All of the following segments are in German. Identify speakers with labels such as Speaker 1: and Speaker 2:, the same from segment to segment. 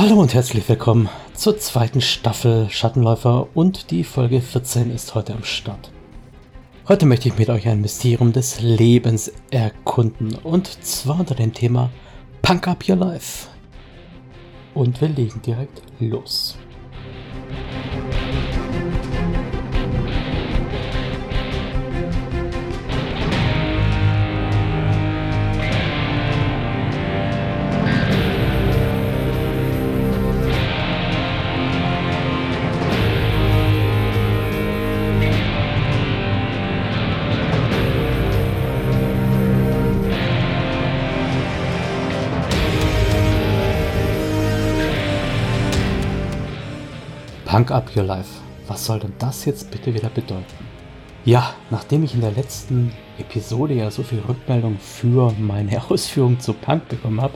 Speaker 1: Hallo und herzlich willkommen zur zweiten Staffel Schattenläufer und die Folge 14 ist heute am Start. Heute möchte ich mit euch ein Mysterium des Lebens erkunden und zwar unter dem Thema Punk Up Your Life. Und wir legen direkt los. Punk Up Your Life. Was soll denn das jetzt bitte wieder bedeuten? Ja, nachdem ich in der letzten Episode ja so viel Rückmeldung für meine Ausführung zu Punk bekommen habe,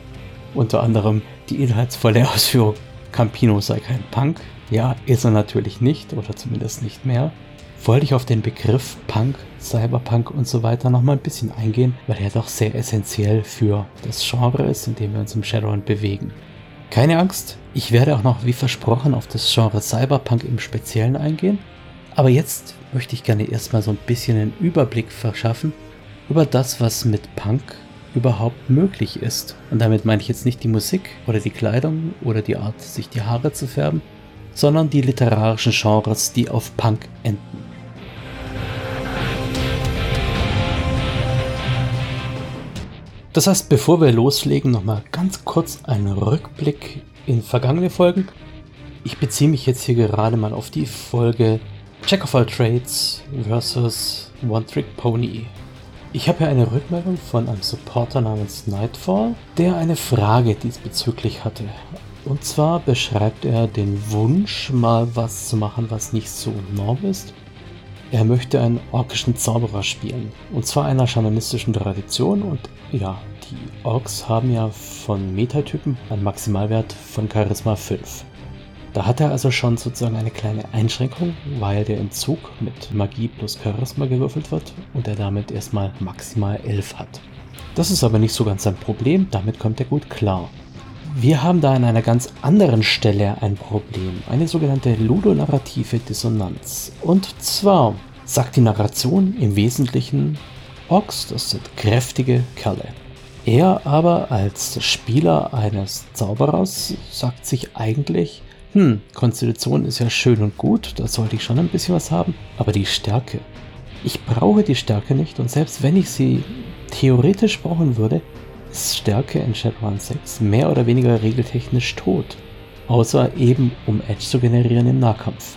Speaker 1: unter anderem die inhaltsvolle Ausführung, Campino sei kein Punk, ja, ist er natürlich nicht, oder zumindest nicht mehr, wollte ich auf den Begriff Punk, Cyberpunk und so weiter nochmal ein bisschen eingehen, weil er doch sehr essentiell für das Genre ist, in dem wir uns im Shadowrun bewegen. Keine Angst, ich werde auch noch wie versprochen auf das Genre Cyberpunk im Speziellen eingehen. Aber jetzt möchte ich gerne erstmal so ein bisschen einen Überblick verschaffen über das, was mit Punk überhaupt möglich ist. Und damit meine ich jetzt nicht die Musik oder die Kleidung oder die Art, sich die Haare zu färben, sondern die literarischen Genres, die auf Punk enden. Das heißt, bevor wir loslegen, nochmal ganz kurz einen Rückblick in vergangene Folgen. Ich beziehe mich jetzt hier gerade mal auf die Folge Check of All Trades versus One Trick Pony. Ich habe hier eine Rückmeldung von einem Supporter namens Nightfall, der eine Frage diesbezüglich hatte. Und zwar beschreibt er den Wunsch, mal was zu machen, was nicht so norm ist. Er möchte einen orkischen Zauberer spielen. Und zwar einer schamanistischen Tradition und ja, die Orks haben ja von Metatypen einen Maximalwert von Charisma 5. Da hat er also schon sozusagen eine kleine Einschränkung, weil der Entzug mit Magie plus Charisma gewürfelt wird und er damit erstmal maximal 11 hat. Das ist aber nicht so ganz sein Problem, damit kommt er gut klar. Wir haben da an einer ganz anderen Stelle ein Problem, eine sogenannte ludonarrative Dissonanz. Und zwar sagt die Narration im Wesentlichen, Orks, das sind kräftige Kerle. Er aber als Spieler eines Zauberers sagt sich eigentlich, hm, Konstitution ist ja schön und gut, da sollte ich schon ein bisschen was haben, aber die Stärke. Ich brauche die Stärke nicht und selbst wenn ich sie theoretisch brauchen würde, Stärke in Shadowrun 6 mehr oder weniger regeltechnisch tot. Außer eben um Edge zu generieren im Nahkampf.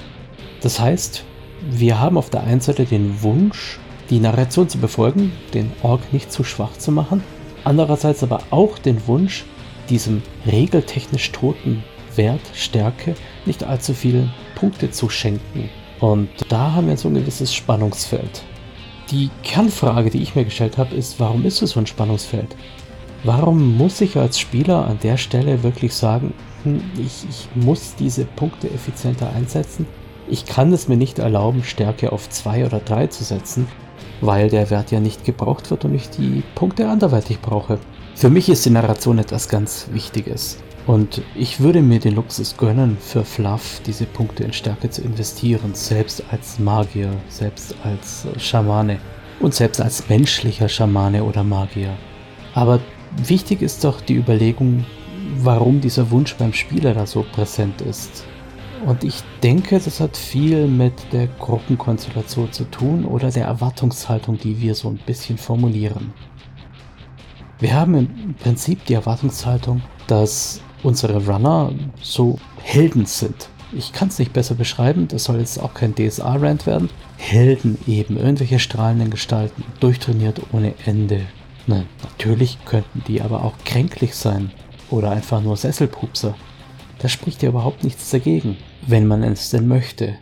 Speaker 1: Das heißt, wir haben auf der einen Seite den Wunsch, die Narration zu befolgen, den Ork nicht zu schwach zu machen andererseits aber auch den Wunsch, diesem regeltechnisch toten Wert, Stärke, nicht allzu viele Punkte zu schenken. Und da haben wir so ein gewisses Spannungsfeld. Die Kernfrage, die ich mir gestellt habe, ist, warum ist es so ein Spannungsfeld? Warum muss ich als Spieler an der Stelle wirklich sagen, hm, ich, ich muss diese Punkte effizienter einsetzen? Ich kann es mir nicht erlauben, Stärke auf 2 oder 3 zu setzen, weil der Wert ja nicht gebraucht wird und ich die Punkte anderweitig brauche. Für mich ist die Narration etwas ganz Wichtiges. Und ich würde mir den Luxus gönnen, für Fluff diese Punkte in Stärke zu investieren, selbst als Magier, selbst als Schamane und selbst als menschlicher Schamane oder Magier. Aber wichtig ist doch die Überlegung, warum dieser Wunsch beim Spieler da so präsent ist. Und ich denke, das hat viel mit der Gruppenkonstellation zu tun oder der Erwartungshaltung, die wir so ein bisschen formulieren. Wir haben im Prinzip die Erwartungshaltung, dass unsere Runner so Helden sind. Ich kann es nicht besser beschreiben, das soll jetzt auch kein DSA-Rant werden. Helden eben, irgendwelche strahlenden Gestalten, durchtrainiert ohne Ende. Na, natürlich könnten die aber auch kränklich sein oder einfach nur Sesselpupser. Da spricht ja überhaupt nichts dagegen, wenn man es denn möchte.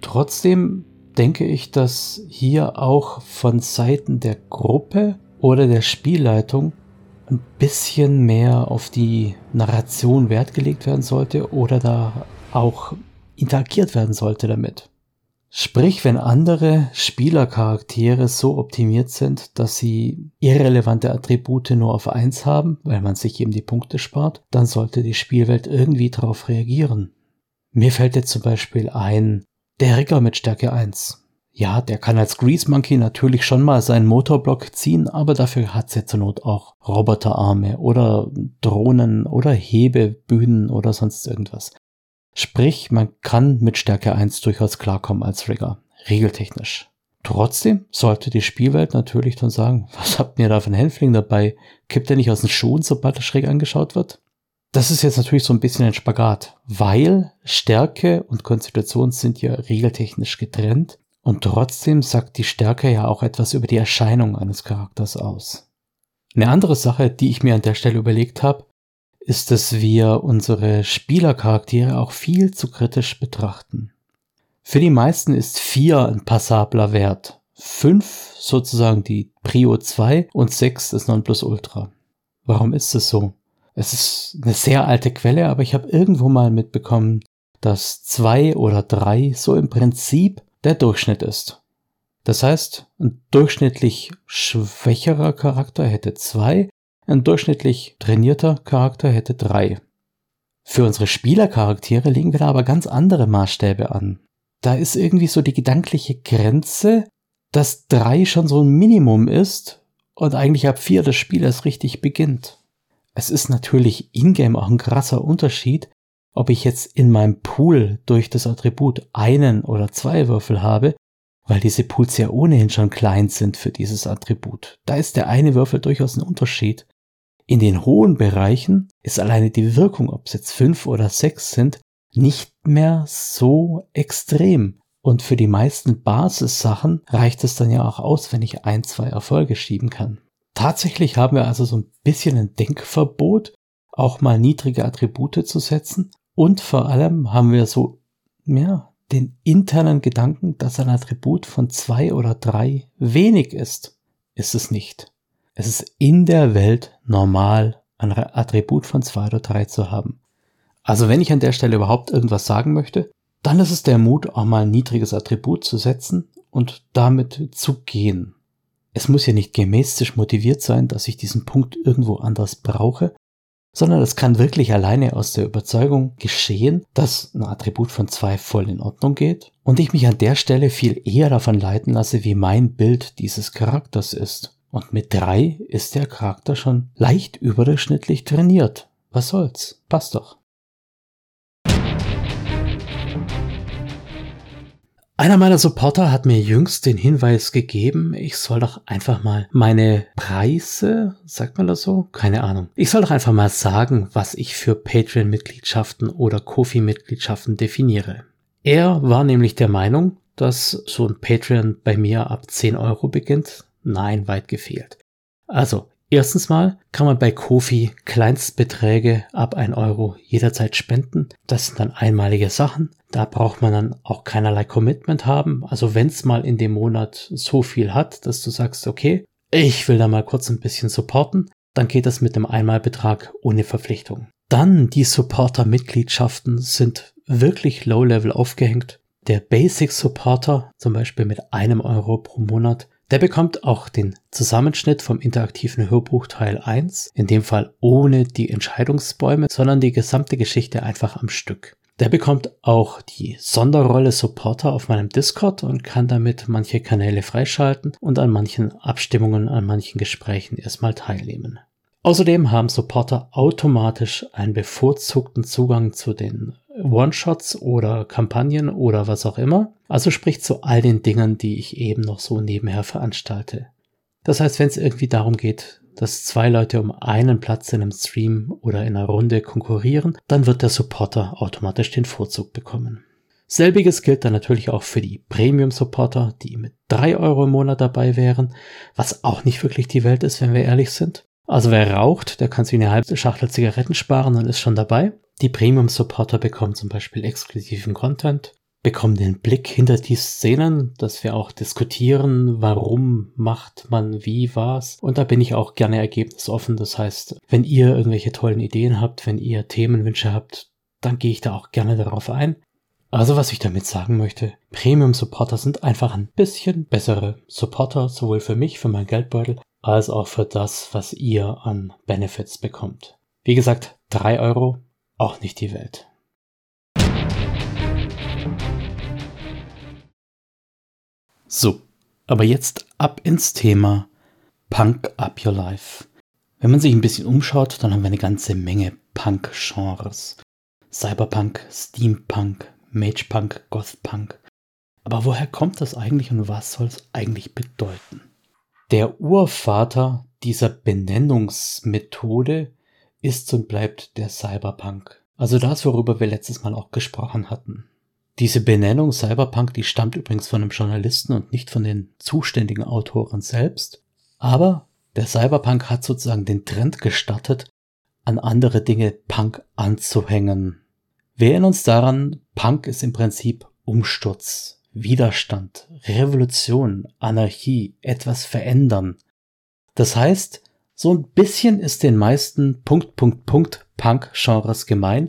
Speaker 1: Trotzdem denke ich, dass hier auch von Seiten der Gruppe oder der Spielleitung ein bisschen mehr auf die Narration Wert gelegt werden sollte oder da auch interagiert werden sollte damit. Sprich, wenn andere Spielercharaktere so optimiert sind, dass sie irrelevante Attribute nur auf eins haben, weil man sich eben die Punkte spart, dann sollte die Spielwelt irgendwie darauf reagieren. Mir fällt jetzt zum Beispiel ein, der Rigger mit Stärke 1. Ja, der kann als Grease Monkey natürlich schon mal seinen Motorblock ziehen, aber dafür hat er zur Not auch Roboterarme oder Drohnen oder Hebebühnen oder sonst irgendwas. Sprich, man kann mit Stärke 1 durchaus klarkommen als Rigger, regeltechnisch. Trotzdem sollte die Spielwelt natürlich dann sagen, was habt ihr da für einen Hänfling dabei? Kippt er nicht aus den Schuhen, sobald er schräg angeschaut wird? Das ist jetzt natürlich so ein bisschen ein Spagat, weil Stärke und Konstitution sind ja regeltechnisch getrennt und trotzdem sagt die Stärke ja auch etwas über die Erscheinung eines Charakters aus. Eine andere Sache, die ich mir an der Stelle überlegt habe, ist, dass wir unsere Spielercharaktere auch viel zu kritisch betrachten. Für die meisten ist 4 ein passabler Wert, 5 sozusagen die Prio 2 und 6 das Nonplusultra. Warum ist es so? Es ist eine sehr alte Quelle, aber ich habe irgendwo mal mitbekommen, dass 2 oder 3 so im Prinzip der Durchschnitt ist. Das heißt, ein durchschnittlich schwächerer Charakter hätte 2 ein durchschnittlich trainierter Charakter hätte drei. Für unsere Spielercharaktere legen wir da aber ganz andere Maßstäbe an. Da ist irgendwie so die gedankliche Grenze, dass drei schon so ein Minimum ist und eigentlich ab vier das Spiel erst richtig beginnt. Es ist natürlich ingame auch ein krasser Unterschied, ob ich jetzt in meinem Pool durch das Attribut einen oder zwei Würfel habe, weil diese Pools ja ohnehin schon klein sind für dieses Attribut. Da ist der eine Würfel durchaus ein Unterschied. In den hohen Bereichen ist alleine die Wirkung, ob es jetzt fünf oder sechs sind, nicht mehr so extrem. Und für die meisten Basissachen reicht es dann ja auch aus, wenn ich ein, zwei Erfolge schieben kann. Tatsächlich haben wir also so ein bisschen ein Denkverbot, auch mal niedrige Attribute zu setzen. Und vor allem haben wir so, ja, den internen Gedanken, dass ein Attribut von zwei oder drei wenig ist. Ist es nicht. Es ist in der Welt normal, ein Attribut von zwei oder drei zu haben. Also wenn ich an der Stelle überhaupt irgendwas sagen möchte, dann ist es der Mut, auch mal ein niedriges Attribut zu setzen und damit zu gehen. Es muss ja nicht gemäßig motiviert sein, dass ich diesen Punkt irgendwo anders brauche, sondern es kann wirklich alleine aus der Überzeugung geschehen, dass ein Attribut von zwei voll in Ordnung geht und ich mich an der Stelle viel eher davon leiten lasse, wie mein Bild dieses Charakters ist. Und mit drei ist der Charakter schon leicht überdurchschnittlich trainiert. Was soll's? Passt doch. Einer meiner Supporter hat mir jüngst den Hinweis gegeben, ich soll doch einfach mal meine Preise, sagt man das so? Keine Ahnung. Ich soll doch einfach mal sagen, was ich für Patreon-Mitgliedschaften oder Kofi-Mitgliedschaften definiere. Er war nämlich der Meinung, dass so ein Patreon bei mir ab 10 Euro beginnt. Nein, weit gefehlt. Also, erstens mal kann man bei Kofi Kleinstbeträge ab 1 Euro jederzeit spenden. Das sind dann einmalige Sachen. Da braucht man dann auch keinerlei Commitment haben. Also wenn es mal in dem Monat so viel hat, dass du sagst, okay, ich will da mal kurz ein bisschen supporten, dann geht das mit dem Einmalbetrag ohne Verpflichtung. Dann die Supporter-Mitgliedschaften sind wirklich low-level aufgehängt. Der Basic Supporter, zum Beispiel mit einem Euro pro Monat, der bekommt auch den Zusammenschnitt vom interaktiven Hörbuch Teil 1, in dem Fall ohne die Entscheidungsbäume, sondern die gesamte Geschichte einfach am Stück. Der bekommt auch die Sonderrolle Supporter auf meinem Discord und kann damit manche Kanäle freischalten und an manchen Abstimmungen, an manchen Gesprächen erstmal teilnehmen. Außerdem haben Supporter automatisch einen bevorzugten Zugang zu den One-Shots oder Kampagnen oder was auch immer. Also sprich zu all den Dingen, die ich eben noch so nebenher veranstalte. Das heißt, wenn es irgendwie darum geht, dass zwei Leute um einen Platz in einem Stream oder in einer Runde konkurrieren, dann wird der Supporter automatisch den Vorzug bekommen. Selbiges gilt dann natürlich auch für die Premium-Supporter, die mit drei Euro im Monat dabei wären, was auch nicht wirklich die Welt ist, wenn wir ehrlich sind. Also wer raucht, der kann sich eine halbe Schachtel Zigaretten sparen und ist schon dabei. Die Premium-Supporter bekommen zum Beispiel exklusiven Content, bekommen den Blick hinter die Szenen, dass wir auch diskutieren, warum macht man wie was. Und da bin ich auch gerne ergebnisoffen. Das heißt, wenn ihr irgendwelche tollen Ideen habt, wenn ihr Themenwünsche habt, dann gehe ich da auch gerne darauf ein. Also was ich damit sagen möchte, Premium Supporter sind einfach ein bisschen bessere Supporter, sowohl für mich, für meinen Geldbeutel, als auch für das, was ihr an Benefits bekommt. Wie gesagt, drei Euro, auch nicht die Welt. So, aber jetzt ab ins Thema Punk Up Your Life. Wenn man sich ein bisschen umschaut, dann haben wir eine ganze Menge Punk-Genres. Cyberpunk, Steampunk, Magepunk, Gothpunk. Aber woher kommt das eigentlich und was soll es eigentlich bedeuten? Der Urvater dieser Benennungsmethode ist und bleibt der Cyberpunk. Also das, worüber wir letztes Mal auch gesprochen hatten. Diese Benennung Cyberpunk, die stammt übrigens von einem Journalisten und nicht von den zuständigen Autoren selbst. Aber der Cyberpunk hat sozusagen den Trend gestartet, an andere Dinge Punk anzuhängen. Wir erinnern uns daran, Punk ist im Prinzip Umsturz, Widerstand, Revolution, Anarchie, etwas verändern. Das heißt, so ein bisschen ist den meisten Punkt, Punkt, Punkt Punk-Genres gemein,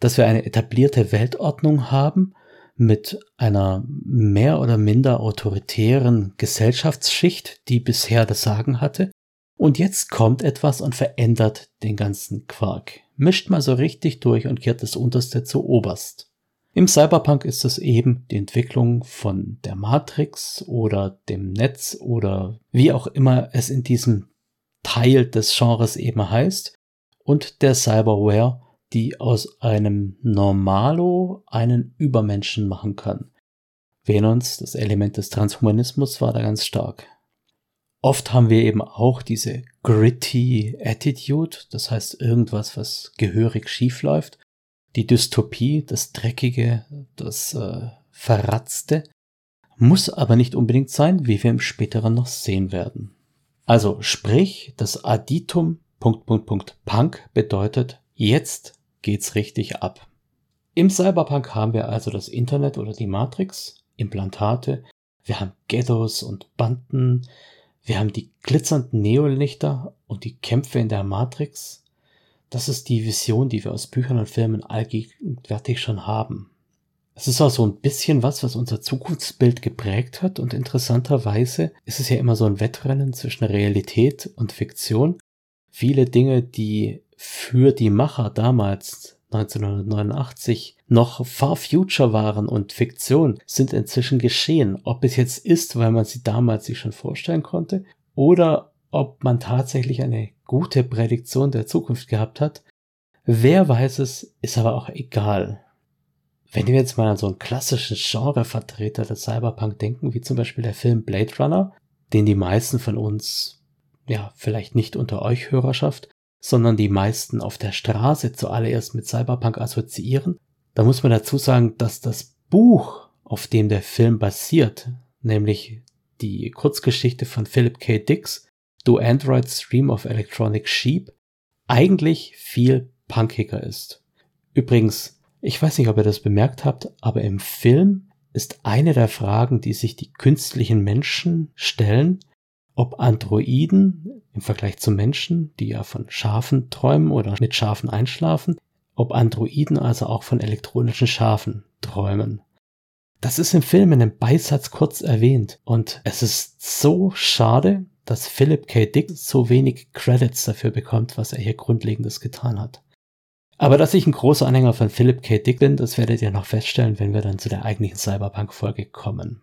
Speaker 1: dass wir eine etablierte Weltordnung haben, mit einer mehr oder minder autoritären Gesellschaftsschicht, die bisher das Sagen hatte. Und jetzt kommt etwas und verändert den ganzen Quark. Mischt mal so richtig durch und kehrt das Unterste zu Oberst. Im Cyberpunk ist es eben die Entwicklung von der Matrix oder dem Netz oder wie auch immer es in diesem Teil des Genres eben heißt und der Cyberware, die aus einem Normalo einen Übermenschen machen kann. Venons, das Element des Transhumanismus, war da ganz stark. Oft haben wir eben auch diese gritty Attitude, das heißt irgendwas, was gehörig schief läuft. Die Dystopie, das Dreckige, das äh, Verratzte, muss aber nicht unbedingt sein, wie wir im späteren noch sehen werden. Also sprich, das Additum Punkt, Punkt, Punkt, Punk bedeutet jetzt geht's richtig ab. Im Cyberpunk haben wir also das Internet oder die Matrix, Implantate, wir haben Ghettos und Banden, wir haben die glitzernden Neolichter und die Kämpfe in der Matrix. Das ist die Vision, die wir aus Büchern und Filmen allgegenwärtig schon haben. Es ist auch so ein bisschen was, was unser Zukunftsbild geprägt hat und interessanterweise ist es ja immer so ein Wettrennen zwischen Realität und Fiktion. Viele Dinge, die für die Macher damals 1989 noch Far Future waren und Fiktion, sind inzwischen geschehen. Ob es jetzt ist, weil man sie damals sich schon vorstellen konnte, oder ob man tatsächlich eine gute Prädiktion der Zukunft gehabt hat, wer weiß es, ist aber auch egal. Wenn wir jetzt mal an so einen klassischen Genrevertreter des Cyberpunk denken, wie zum Beispiel der Film Blade Runner, den die meisten von uns, ja, vielleicht nicht unter euch Hörerschaft, sondern die meisten auf der Straße zuallererst mit Cyberpunk assoziieren. Da muss man dazu sagen, dass das Buch, auf dem der Film basiert, nämlich die Kurzgeschichte von Philip K. Dix, Do Androids Stream of Electronic Sheep, eigentlich viel punkiger ist. Übrigens, ich weiß nicht, ob ihr das bemerkt habt, aber im Film ist eine der Fragen, die sich die künstlichen Menschen stellen, ob Androiden im Vergleich zu Menschen, die ja von Schafen träumen oder mit Schafen einschlafen, ob Androiden also auch von elektronischen Schafen träumen. Das ist im Film in einem Beisatz kurz erwähnt und es ist so schade, dass Philip K. Dick so wenig Credits dafür bekommt, was er hier Grundlegendes getan hat. Aber dass ich ein großer Anhänger von Philip K. Dick bin, das werdet ihr noch feststellen, wenn wir dann zu der eigentlichen Cyberpunk-Folge kommen.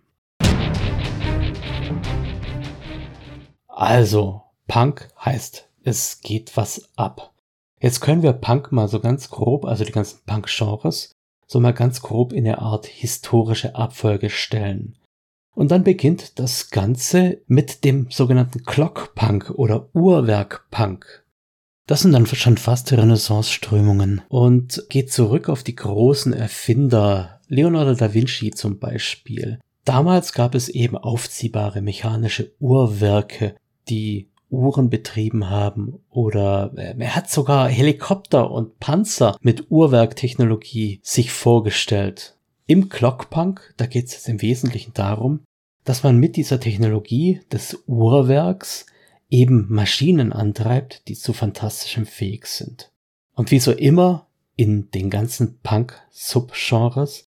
Speaker 1: Also, Punk heißt, es geht was ab. Jetzt können wir Punk mal so ganz grob, also die ganzen Punk-Genres, so mal ganz grob in eine Art historische Abfolge stellen. Und dann beginnt das Ganze mit dem sogenannten Clock-Punk oder Uhrwerk-Punk. Das sind dann schon fast Renaissance-Strömungen und geht zurück auf die großen Erfinder, Leonardo da Vinci zum Beispiel. Damals gab es eben aufziehbare mechanische Uhrwerke, die Uhren betrieben haben oder äh, er hat sogar Helikopter und Panzer mit Uhrwerktechnologie sich vorgestellt. Im Clockpunk, da geht es im Wesentlichen darum, dass man mit dieser Technologie des Uhrwerks eben Maschinen antreibt, die zu fantastischem fähig sind. Und wie so immer in den ganzen Punk-Subgenres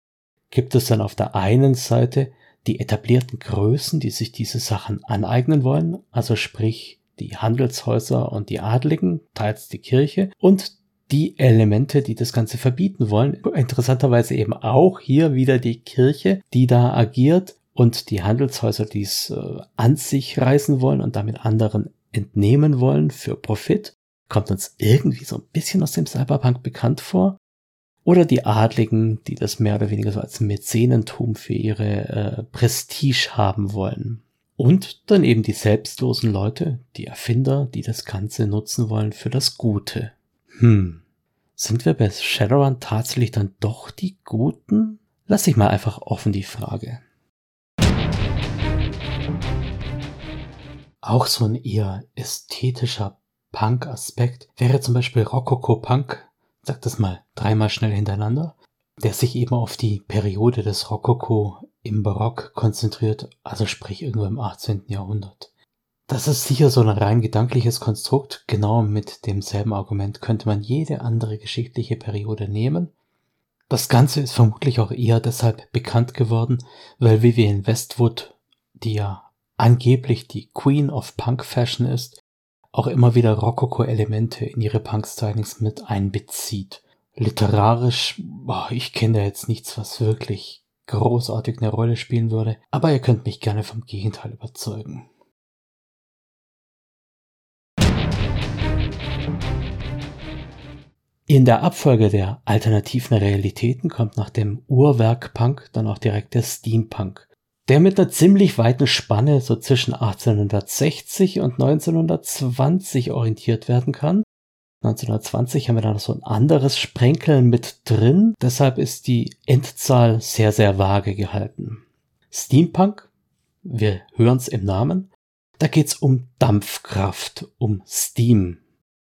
Speaker 1: gibt es dann auf der einen Seite die etablierten Größen, die sich diese Sachen aneignen wollen, also sprich die Handelshäuser und die Adligen, teils die Kirche und die Elemente, die das Ganze verbieten wollen. Interessanterweise eben auch hier wieder die Kirche, die da agiert und die Handelshäuser, die es äh, an sich reißen wollen und damit anderen entnehmen wollen für Profit. Kommt uns irgendwie so ein bisschen aus dem Cyberpunk bekannt vor. Oder die Adligen, die das mehr oder weniger so als Mäzenentum für ihre äh, Prestige haben wollen. Und dann eben die selbstlosen Leute, die Erfinder, die das Ganze nutzen wollen für das Gute. Hm. Sind wir bei Shadowrun tatsächlich dann doch die Guten? Lass ich mal einfach offen die Frage. Auch so ein eher ästhetischer Punk-Aspekt wäre zum Beispiel Rococo-Punk, sag das mal dreimal schnell hintereinander, der sich eben auf die Periode des Rococo im Barock konzentriert, also sprich irgendwo im 18. Jahrhundert. Das ist sicher so ein rein gedankliches Konstrukt. Genau mit demselben Argument könnte man jede andere geschichtliche Periode nehmen. Das Ganze ist vermutlich auch eher deshalb bekannt geworden, weil Vivienne Westwood, die ja angeblich die Queen of Punk Fashion ist, auch immer wieder Rokoko-Elemente in ihre Punk-Stylings mit einbezieht. Literarisch, boah, ich kenne da jetzt nichts, was wirklich großartig eine Rolle spielen würde, aber ihr könnt mich gerne vom Gegenteil überzeugen. In der Abfolge der alternativen Realitäten kommt nach dem Uhrwerk Punk dann auch direkt der Steampunk, der mit einer ziemlich weiten Spanne so zwischen 1860 und 1920 orientiert werden kann. 1920 haben wir dann so ein anderes Sprenkeln mit drin, deshalb ist die Endzahl sehr, sehr vage gehalten. Steampunk, wir hören es im Namen, da geht's um Dampfkraft, um Steam.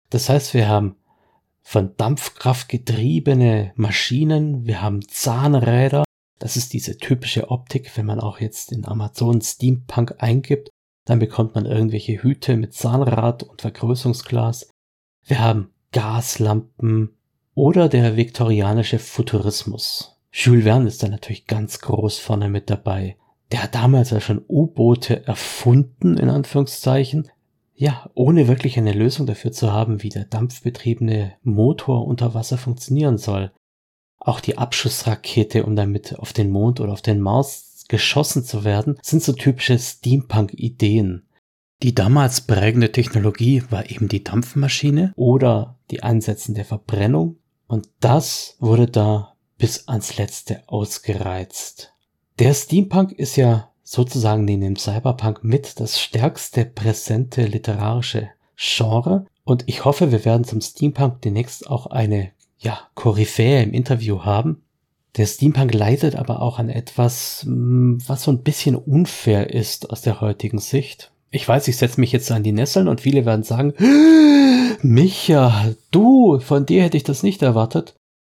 Speaker 1: Das heißt, wir haben von Dampfkraft getriebene Maschinen, wir haben Zahnräder. Das ist diese typische Optik, wenn man auch jetzt in Amazon Steampunk eingibt, dann bekommt man irgendwelche Hüte mit Zahnrad und Vergrößerungsglas. Wir haben Gaslampen oder der viktorianische Futurismus. Jules Verne ist da natürlich ganz groß vorne mit dabei. Der hat damals ja schon U-Boote erfunden, in Anführungszeichen, ja, ohne wirklich eine Lösung dafür zu haben, wie der dampfbetriebene Motor unter Wasser funktionieren soll. Auch die Abschussrakete, um damit auf den Mond oder auf den Mars geschossen zu werden, sind so typische Steampunk-Ideen. Die damals prägende Technologie war eben die Dampfmaschine oder die Einsetzen der Verbrennung und das wurde da bis ans letzte ausgereizt. Der Steampunk ist ja sozusagen neben dem Cyberpunk mit das stärkste präsente literarische Genre. Und ich hoffe, wir werden zum Steampunk demnächst auch eine, ja, Koryphäe im Interview haben. Der Steampunk leidet aber auch an etwas, hm, was so ein bisschen unfair ist aus der heutigen Sicht. Ich weiß, ich setze mich jetzt an die Nesseln und viele werden sagen, Micha, du, von dir hätte ich das nicht erwartet.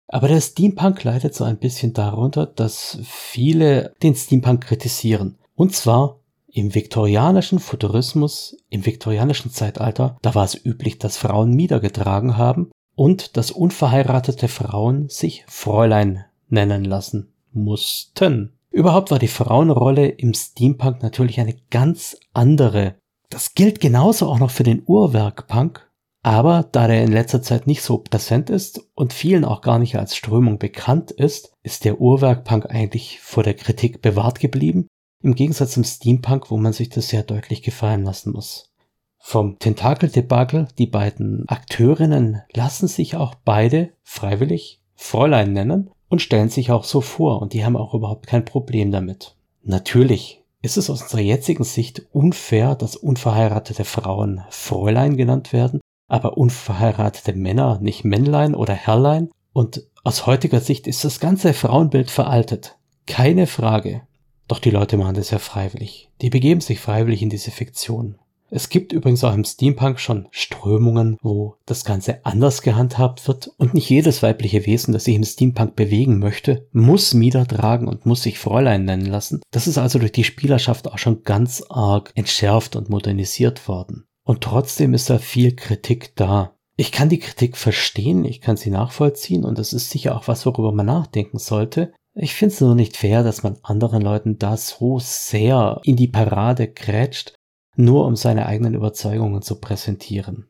Speaker 1: Aber der Steampunk leidet so ein bisschen darunter, dass viele den Steampunk kritisieren. Und zwar im viktorianischen Futurismus, im viktorianischen Zeitalter, da war es üblich, dass Frauen Mieder getragen haben und dass unverheiratete Frauen sich Fräulein nennen lassen mussten. Überhaupt war die Frauenrolle im Steampunk natürlich eine ganz andere. Das gilt genauso auch noch für den Uhrwerkpunk, aber da der in letzter Zeit nicht so präsent ist und vielen auch gar nicht als Strömung bekannt ist, ist der Uhrwerkpunk eigentlich vor der Kritik bewahrt geblieben im Gegensatz zum Steampunk, wo man sich das sehr deutlich gefallen lassen muss. Vom Tentakel-Debakel, die beiden Akteurinnen lassen sich auch beide freiwillig Fräulein nennen und stellen sich auch so vor und die haben auch überhaupt kein Problem damit. Natürlich ist es aus unserer jetzigen Sicht unfair, dass unverheiratete Frauen Fräulein genannt werden, aber unverheiratete Männer nicht Männlein oder Herrlein und aus heutiger Sicht ist das ganze Frauenbild veraltet. Keine Frage. Doch die Leute machen das ja freiwillig. Die begeben sich freiwillig in diese Fiktion. Es gibt übrigens auch im Steampunk schon Strömungen, wo das Ganze anders gehandhabt wird und nicht jedes weibliche Wesen, das sich im Steampunk bewegen möchte, muss Mieder tragen und muss sich Fräulein nennen lassen. Das ist also durch die Spielerschaft auch schon ganz arg entschärft und modernisiert worden. Und trotzdem ist da viel Kritik da. Ich kann die Kritik verstehen, ich kann sie nachvollziehen und das ist sicher auch was, worüber man nachdenken sollte. Ich finde es nur nicht fair, dass man anderen Leuten da so sehr in die Parade grätscht, nur um seine eigenen Überzeugungen zu präsentieren.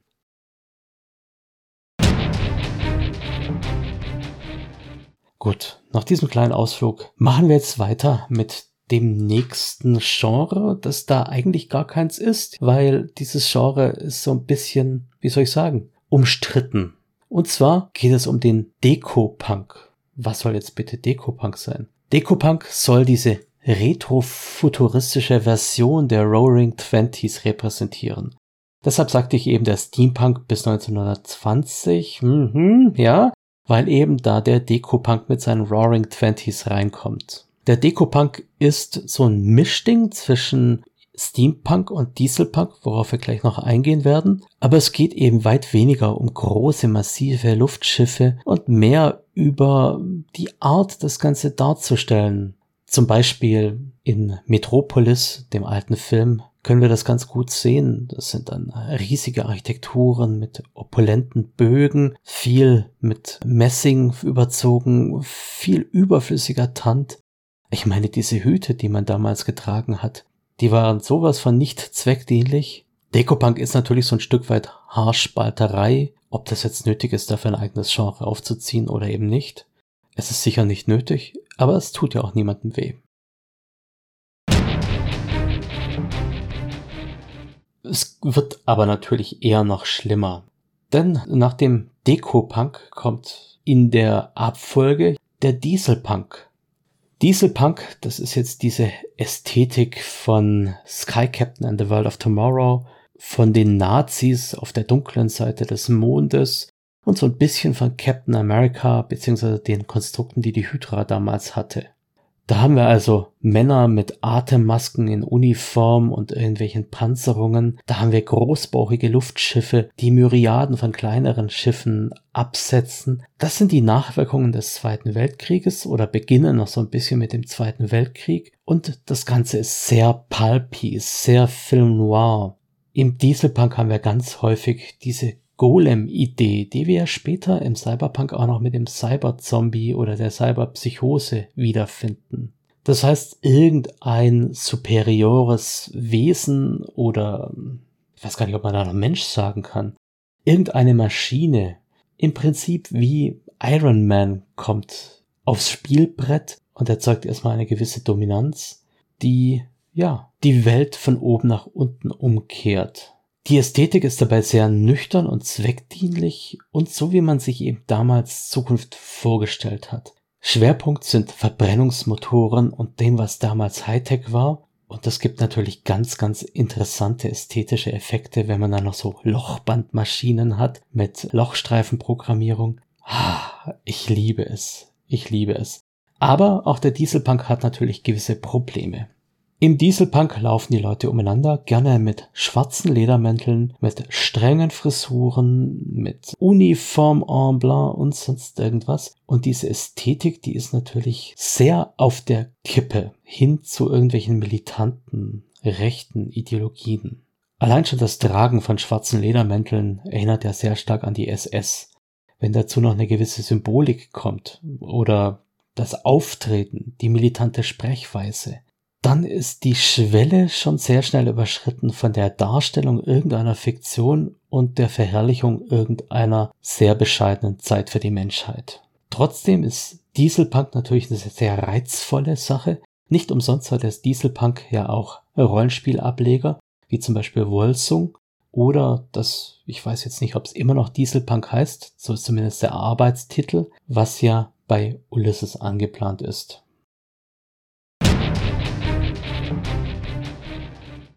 Speaker 1: Gut, nach diesem kleinen Ausflug machen wir jetzt weiter mit dem nächsten Genre, das da eigentlich gar keins ist, weil dieses Genre ist so ein bisschen, wie soll ich sagen, umstritten. Und zwar geht es um den Deko-Punk. Was soll jetzt bitte Deko-Punk sein? Deko-Punk soll diese retrofuturistische Version der Roaring Twenties repräsentieren. Deshalb sagte ich eben der Steampunk bis 1920, mhm, ja, weil eben da der Deko-Punk mit seinen Roaring Twenties reinkommt. Der Deko-Punk ist so ein Mischding zwischen Steampunk und Dieselpunk, worauf wir gleich noch eingehen werden. Aber es geht eben weit weniger um große, massive Luftschiffe und mehr über die Art, das Ganze darzustellen. Zum Beispiel in Metropolis, dem alten Film, können wir das ganz gut sehen. Das sind dann riesige Architekturen mit opulenten Bögen, viel mit Messing überzogen, viel überflüssiger Tand. Ich meine, diese Hüte, die man damals getragen hat, die waren sowas von nicht zweckdienlich. Dekopunk ist natürlich so ein Stück weit Haarspalterei, ob das jetzt nötig ist, dafür ein eigenes Genre aufzuziehen oder eben nicht. Es ist sicher nicht nötig, aber es tut ja auch niemandem weh. Es wird aber natürlich eher noch schlimmer. Denn nach dem Deko-Punk kommt in der Abfolge der Dieselpunk. Dieselpunk, das ist jetzt diese Ästhetik von Sky Captain and the World of Tomorrow, von den Nazis auf der dunklen Seite des Mondes und so ein bisschen von Captain America beziehungsweise den Konstrukten, die die Hydra damals hatte. Da haben wir also Männer mit Atemmasken in Uniform und irgendwelchen Panzerungen. Da haben wir großbauchige Luftschiffe, die Myriaden von kleineren Schiffen absetzen. Das sind die Nachwirkungen des Zweiten Weltkrieges oder beginnen noch so ein bisschen mit dem Zweiten Weltkrieg. Und das Ganze ist sehr pulpy, sehr Film noir. Im Dieselpunk haben wir ganz häufig diese Golem-Idee, die wir später im Cyberpunk auch noch mit dem Cyber-Zombie oder der Cyberpsychose wiederfinden. Das heißt, irgendein superiores Wesen oder ich weiß gar nicht, ob man da noch Mensch sagen kann, irgendeine Maschine, im Prinzip wie Iron Man kommt aufs Spielbrett und erzeugt erstmal eine gewisse Dominanz, die ja die Welt von oben nach unten umkehrt. Die Ästhetik ist dabei sehr nüchtern und zweckdienlich und so wie man sich eben damals Zukunft vorgestellt hat. Schwerpunkt sind Verbrennungsmotoren und dem, was damals Hightech war. Und das gibt natürlich ganz, ganz interessante ästhetische Effekte, wenn man dann noch so Lochbandmaschinen hat mit Lochstreifenprogrammierung. Ah, ich liebe es. Ich liebe es. Aber auch der Dieselpunk hat natürlich gewisse Probleme. Im Dieselpunk laufen die Leute umeinander, gerne mit schwarzen Ledermänteln, mit strengen Frisuren, mit Uniform en blanc und sonst irgendwas. Und diese Ästhetik, die ist natürlich sehr auf der Kippe hin zu irgendwelchen militanten rechten Ideologien. Allein schon das Tragen von schwarzen Ledermänteln erinnert ja sehr stark an die SS. Wenn dazu noch eine gewisse Symbolik kommt oder das Auftreten, die militante Sprechweise, dann ist die Schwelle schon sehr schnell überschritten von der Darstellung irgendeiner Fiktion und der Verherrlichung irgendeiner sehr bescheidenen Zeit für die Menschheit. Trotzdem ist Dieselpunk natürlich eine sehr reizvolle Sache. Nicht umsonst hat der Dieselpunk ja auch Rollenspielableger, wie zum Beispiel Wolsung oder das, ich weiß jetzt nicht, ob es immer noch Dieselpunk heißt, so ist zumindest der Arbeitstitel, was ja bei Ulysses angeplant ist.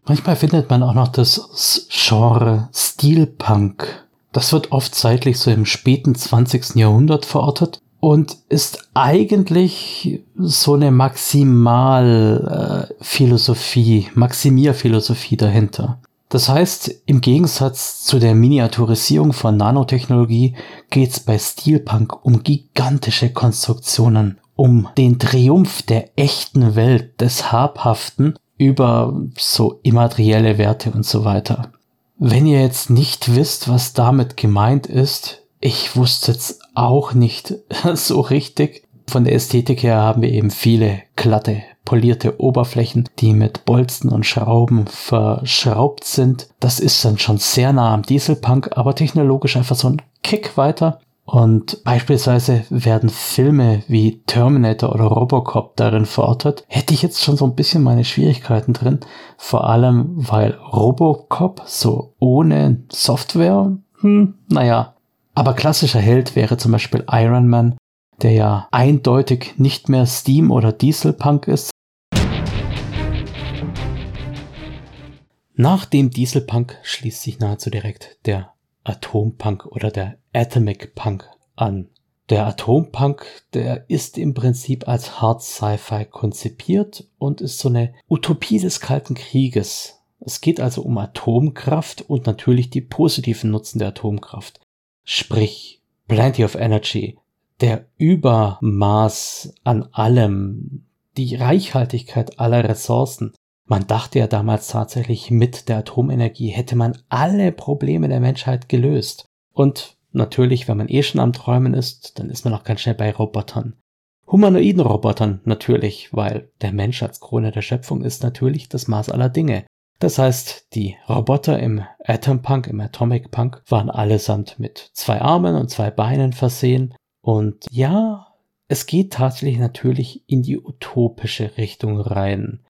Speaker 1: Manchmal findet man auch noch das Genre Steelpunk. Das wird oft zeitlich so im späten 20. Jahrhundert verortet und ist eigentlich so eine Maximalphilosophie, äh, Maximierphilosophie dahinter. Das heißt, im Gegensatz zu der Miniaturisierung von Nanotechnologie geht es bei Steelpunk um gigantische Konstruktionen, um den Triumph der echten Welt, des Habhaften über so immaterielle Werte und so weiter. Wenn ihr jetzt nicht wisst, was damit gemeint ist, ich wusste jetzt auch nicht so richtig. Von der Ästhetik her haben wir eben viele glatte, polierte Oberflächen, die mit Bolzen und Schrauben verschraubt sind. Das ist dann schon sehr nah am Dieselpunk, aber technologisch einfach so ein Kick weiter. Und beispielsweise werden Filme wie Terminator oder Robocop darin verortet, hätte ich jetzt schon so ein bisschen meine Schwierigkeiten drin. Vor allem, weil Robocop so ohne Software, hm, naja. Aber klassischer Held wäre zum Beispiel Iron Man, der ja eindeutig nicht mehr Steam oder Dieselpunk ist. Nach dem Dieselpunk schließt sich nahezu direkt der Atompunk oder der Atomic Punk an. Der Atompunk, der ist im Prinzip als Hard Sci-Fi konzipiert und ist so eine Utopie des Kalten Krieges. Es geht also um Atomkraft und natürlich die positiven Nutzen der Atomkraft. Sprich, Plenty of Energy, der Übermaß an allem, die Reichhaltigkeit aller Ressourcen, man dachte ja damals tatsächlich, mit der Atomenergie hätte man alle Probleme der Menschheit gelöst. Und natürlich, wenn man eh schon am Träumen ist, dann ist man auch ganz schnell bei Robotern. Humanoiden Robotern natürlich, weil der Mensch als Krone der Schöpfung ist natürlich das Maß aller Dinge. Das heißt, die Roboter im Atom Punk, im Atomic Punk waren allesamt mit zwei Armen und zwei Beinen versehen. Und ja, es geht tatsächlich natürlich in die utopische Richtung rein.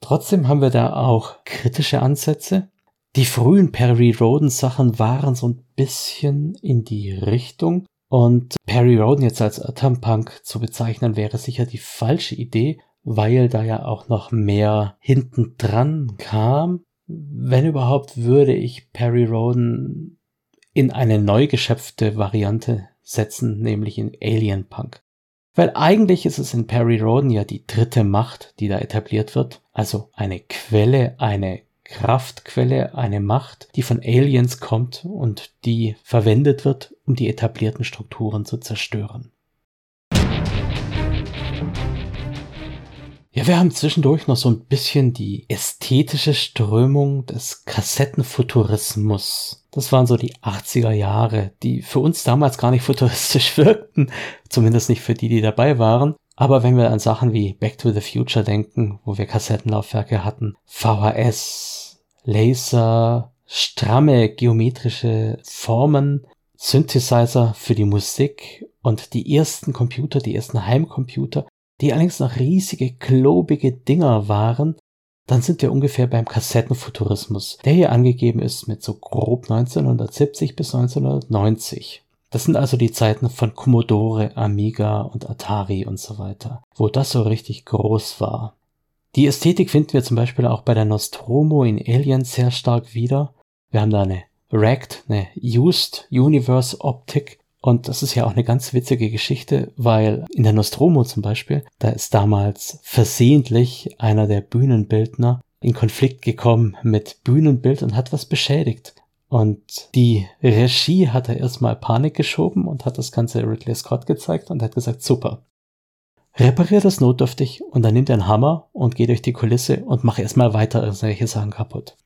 Speaker 1: Trotzdem haben wir da auch kritische Ansätze. Die frühen Perry Roden Sachen waren so ein bisschen in die Richtung. Und Perry Roden jetzt als Atompunk zu bezeichnen wäre sicher die falsche Idee, weil da ja auch noch mehr hinten dran kam. Wenn überhaupt würde ich Perry Roden in eine neu geschöpfte Variante setzen, nämlich in Alien Punk. Weil eigentlich ist es in Perry Roden ja die dritte Macht, die da etabliert wird. Also eine Quelle, eine Kraftquelle, eine Macht, die von Aliens kommt und die verwendet wird, um die etablierten Strukturen zu zerstören. Ja, wir haben zwischendurch noch so ein bisschen die ästhetische Strömung des Kassettenfuturismus. Das waren so die 80er Jahre, die für uns damals gar nicht futuristisch wirkten, zumindest nicht für die, die dabei waren. Aber wenn wir an Sachen wie Back to the Future denken, wo wir Kassettenlaufwerke hatten, VHS, Laser, stramme geometrische Formen, Synthesizer für die Musik und die ersten Computer, die ersten Heimcomputer, die allerdings noch riesige, klobige Dinger waren, dann sind wir ungefähr beim Kassettenfuturismus, der hier angegeben ist mit so grob 1970 bis 1990. Das sind also die Zeiten von Commodore, Amiga und Atari und so weiter, wo das so richtig groß war. Die Ästhetik finden wir zum Beispiel auch bei der Nostromo in Alien sehr stark wieder. Wir haben da eine Racked, eine Used Universe Optik, und das ist ja auch eine ganz witzige Geschichte, weil in der Nostromo zum Beispiel, da ist damals versehentlich einer der Bühnenbildner in Konflikt gekommen mit Bühnenbild und hat was beschädigt. Und die Regie hat er erstmal Panik geschoben und hat das Ganze Ridley Scott gezeigt und hat gesagt, super. Reparier das notdürftig und dann nimmt er einen Hammer und geht durch die Kulisse und macht erstmal weiter irgendwelche Sachen kaputt.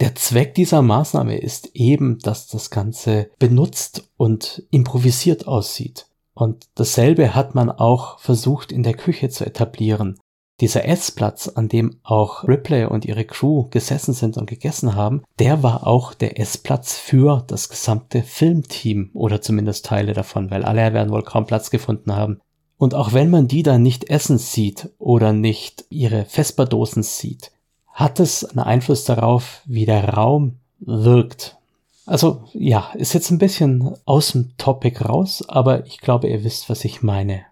Speaker 1: Der Zweck dieser Maßnahme ist eben, dass das Ganze benutzt und improvisiert aussieht. Und dasselbe hat man auch versucht in der Küche zu etablieren. Dieser Essplatz, an dem auch Ripley und ihre Crew gesessen sind und gegessen haben, der war auch der Essplatz für das gesamte Filmteam oder zumindest Teile davon, weil alle werden wohl kaum Platz gefunden haben. Und auch wenn man die dann nicht essen sieht oder nicht ihre Vesperdosen sieht, hat es einen Einfluss darauf, wie der Raum wirkt. Also ja, ist jetzt ein bisschen aus dem Topic raus, aber ich glaube, ihr wisst, was ich meine.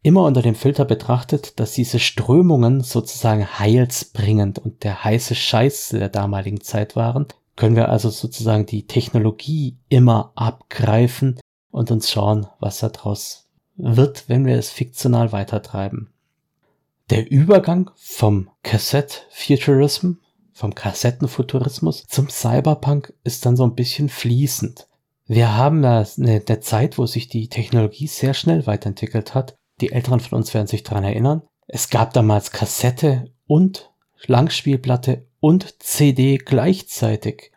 Speaker 1: Immer unter dem Filter betrachtet, dass diese Strömungen sozusagen heilsbringend und der heiße Scheiß der damaligen Zeit waren, können wir also sozusagen die Technologie immer abgreifen und uns schauen, was daraus wird, wenn wir es fiktional weitertreiben. Der Übergang vom Cassette-Futurism, vom Kassettenfuturismus zum Cyberpunk ist dann so ein bisschen fließend. Wir haben da eine, eine Zeit, wo sich die Technologie sehr schnell weiterentwickelt hat. Die Älteren von uns werden sich daran erinnern. Es gab damals Kassette und Langspielplatte und CD gleichzeitig.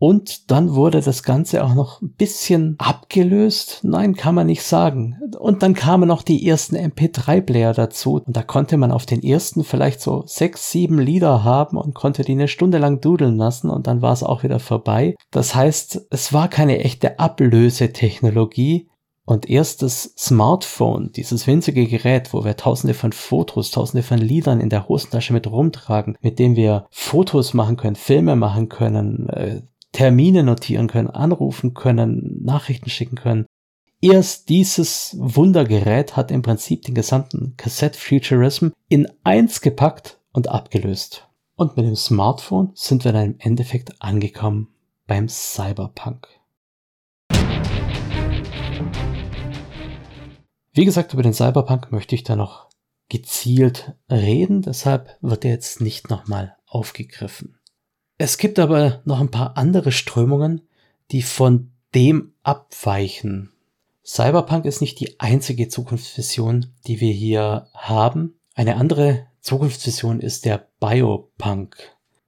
Speaker 1: Und dann wurde das Ganze auch noch ein bisschen abgelöst. Nein, kann man nicht sagen. Und dann kamen noch die ersten MP3-Player dazu. Und da konnte man auf den ersten vielleicht so sechs, sieben Lieder haben und konnte die eine Stunde lang dudeln lassen und dann war es auch wieder vorbei. Das heißt, es war keine echte Ablösetechnologie. Und erst das Smartphone, dieses winzige Gerät, wo wir tausende von Fotos, tausende von Liedern in der Hosentasche mit rumtragen, mit dem wir Fotos machen können, Filme machen können, äh, Termine notieren können, anrufen können, Nachrichten schicken können. Erst dieses Wundergerät hat im Prinzip den gesamten Cassette Futurism in eins gepackt und abgelöst. Und mit dem Smartphone sind wir dann im Endeffekt angekommen beim Cyberpunk. Wie gesagt, über den Cyberpunk möchte ich da noch gezielt reden, deshalb wird er jetzt nicht nochmal aufgegriffen. Es gibt aber noch ein paar andere Strömungen, die von dem abweichen. Cyberpunk ist nicht die einzige Zukunftsvision, die wir hier haben. Eine andere Zukunftsvision ist der Biopunk.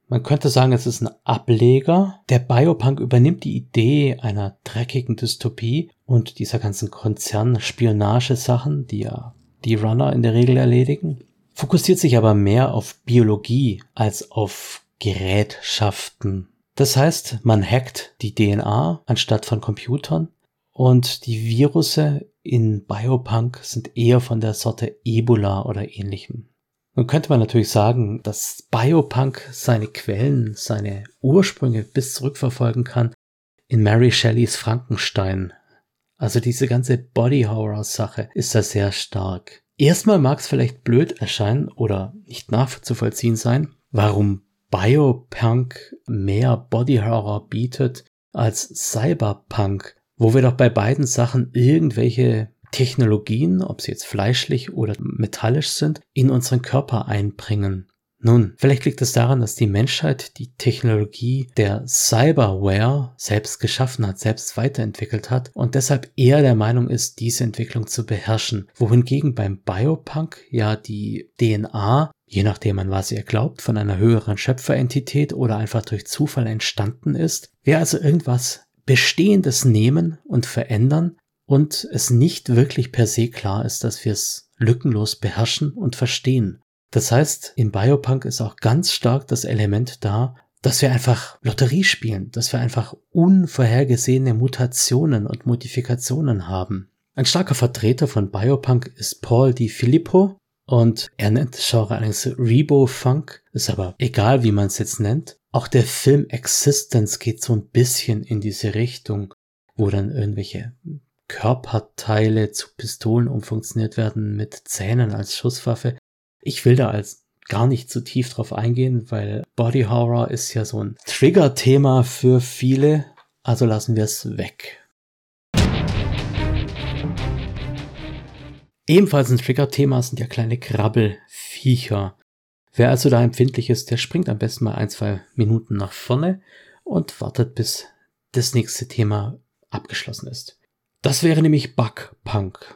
Speaker 1: Man könnte sagen, es ist ein Ableger. Der Biopunk übernimmt die Idee einer dreckigen Dystopie und dieser ganzen Konzern-Spionagesachen, die ja die Runner in der Regel erledigen, fokussiert sich aber mehr auf Biologie als auf Gerätschaften. Das heißt, man hackt die DNA anstatt von Computern und die Virusse in Biopunk sind eher von der Sorte Ebola oder ähnlichem. Nun könnte man natürlich sagen, dass Biopunk seine Quellen, seine Ursprünge bis zurückverfolgen kann in Mary Shelleys Frankenstein. Also diese ganze Body Horror Sache ist da sehr stark. Erstmal mag es vielleicht blöd erscheinen oder nicht nachzuvollziehen sein, warum Biopunk mehr Body Horror bietet als Cyberpunk, wo wir doch bei beiden Sachen irgendwelche Technologien, ob sie jetzt fleischlich oder metallisch sind, in unseren Körper einbringen. Nun, vielleicht liegt es daran, dass die Menschheit die Technologie der Cyberware selbst geschaffen hat, selbst weiterentwickelt hat und deshalb eher der Meinung ist, diese Entwicklung zu beherrschen. Wohingegen beim Biopunk ja die DNA je nachdem an was ihr glaubt, von einer höheren Schöpferentität oder einfach durch Zufall entstanden ist. Wir also irgendwas Bestehendes nehmen und verändern und es nicht wirklich per se klar ist, dass wir es lückenlos beherrschen und verstehen. Das heißt, im Biopunk ist auch ganz stark das Element da, dass wir einfach Lotterie spielen, dass wir einfach unvorhergesehene Mutationen und Modifikationen haben. Ein starker Vertreter von Biopunk ist Paul Di Filippo, und er nennt das Genre allerdings Rebo-Funk, ist aber egal, wie man es jetzt nennt. Auch der Film Existence geht so ein bisschen in diese Richtung, wo dann irgendwelche Körperteile zu Pistolen umfunktioniert werden mit Zähnen als Schusswaffe. Ich will da als gar nicht zu tief drauf eingehen, weil Body Horror ist ja so ein Trigger-Thema für viele, also lassen wir es weg. Ebenfalls ein Trigger-Thema sind ja kleine Krabbelfiecher. Wer also da empfindlich ist, der springt am besten mal ein, zwei Minuten nach vorne und wartet, bis das nächste Thema abgeschlossen ist. Das wäre nämlich Bugpunk.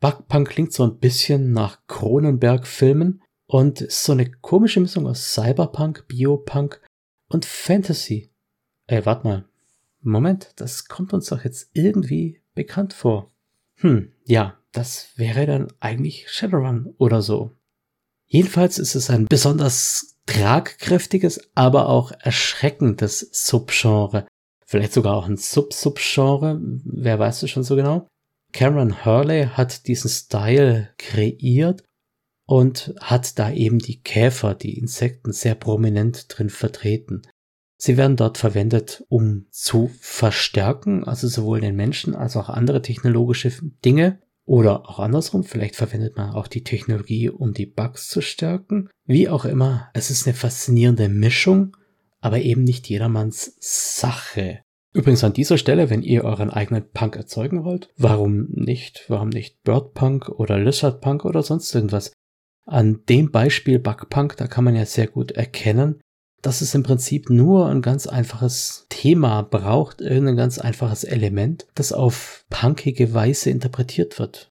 Speaker 1: Bugpunk klingt so ein bisschen nach Cronenberg-Filmen und ist so eine komische Mischung aus Cyberpunk, Biopunk und Fantasy. Ey, warte mal. Moment, das kommt uns doch jetzt irgendwie bekannt vor. Hm, ja, das wäre dann eigentlich Shadowrun oder so. Jedenfalls ist es ein besonders tragkräftiges, aber auch erschreckendes Subgenre. Vielleicht sogar auch ein Sub-Subgenre, wer weiß es schon so genau. Cameron Hurley hat diesen Style kreiert und hat da eben die Käfer, die Insekten sehr prominent drin vertreten. Sie werden dort verwendet, um zu verstärken, also sowohl den Menschen als auch andere technologische Dinge. Oder auch andersrum, vielleicht verwendet man auch die Technologie, um die Bugs zu stärken. Wie auch immer, es ist eine faszinierende Mischung, aber eben nicht jedermanns Sache. Übrigens an dieser Stelle, wenn ihr euren eigenen Punk erzeugen wollt, warum nicht? Warum nicht Bird Punk oder Lizard Punk oder sonst irgendwas? An dem Beispiel Bug Punk, da kann man ja sehr gut erkennen, dass es im Prinzip nur ein ganz einfaches Thema braucht, irgendein ganz einfaches Element, das auf punkige Weise interpretiert wird.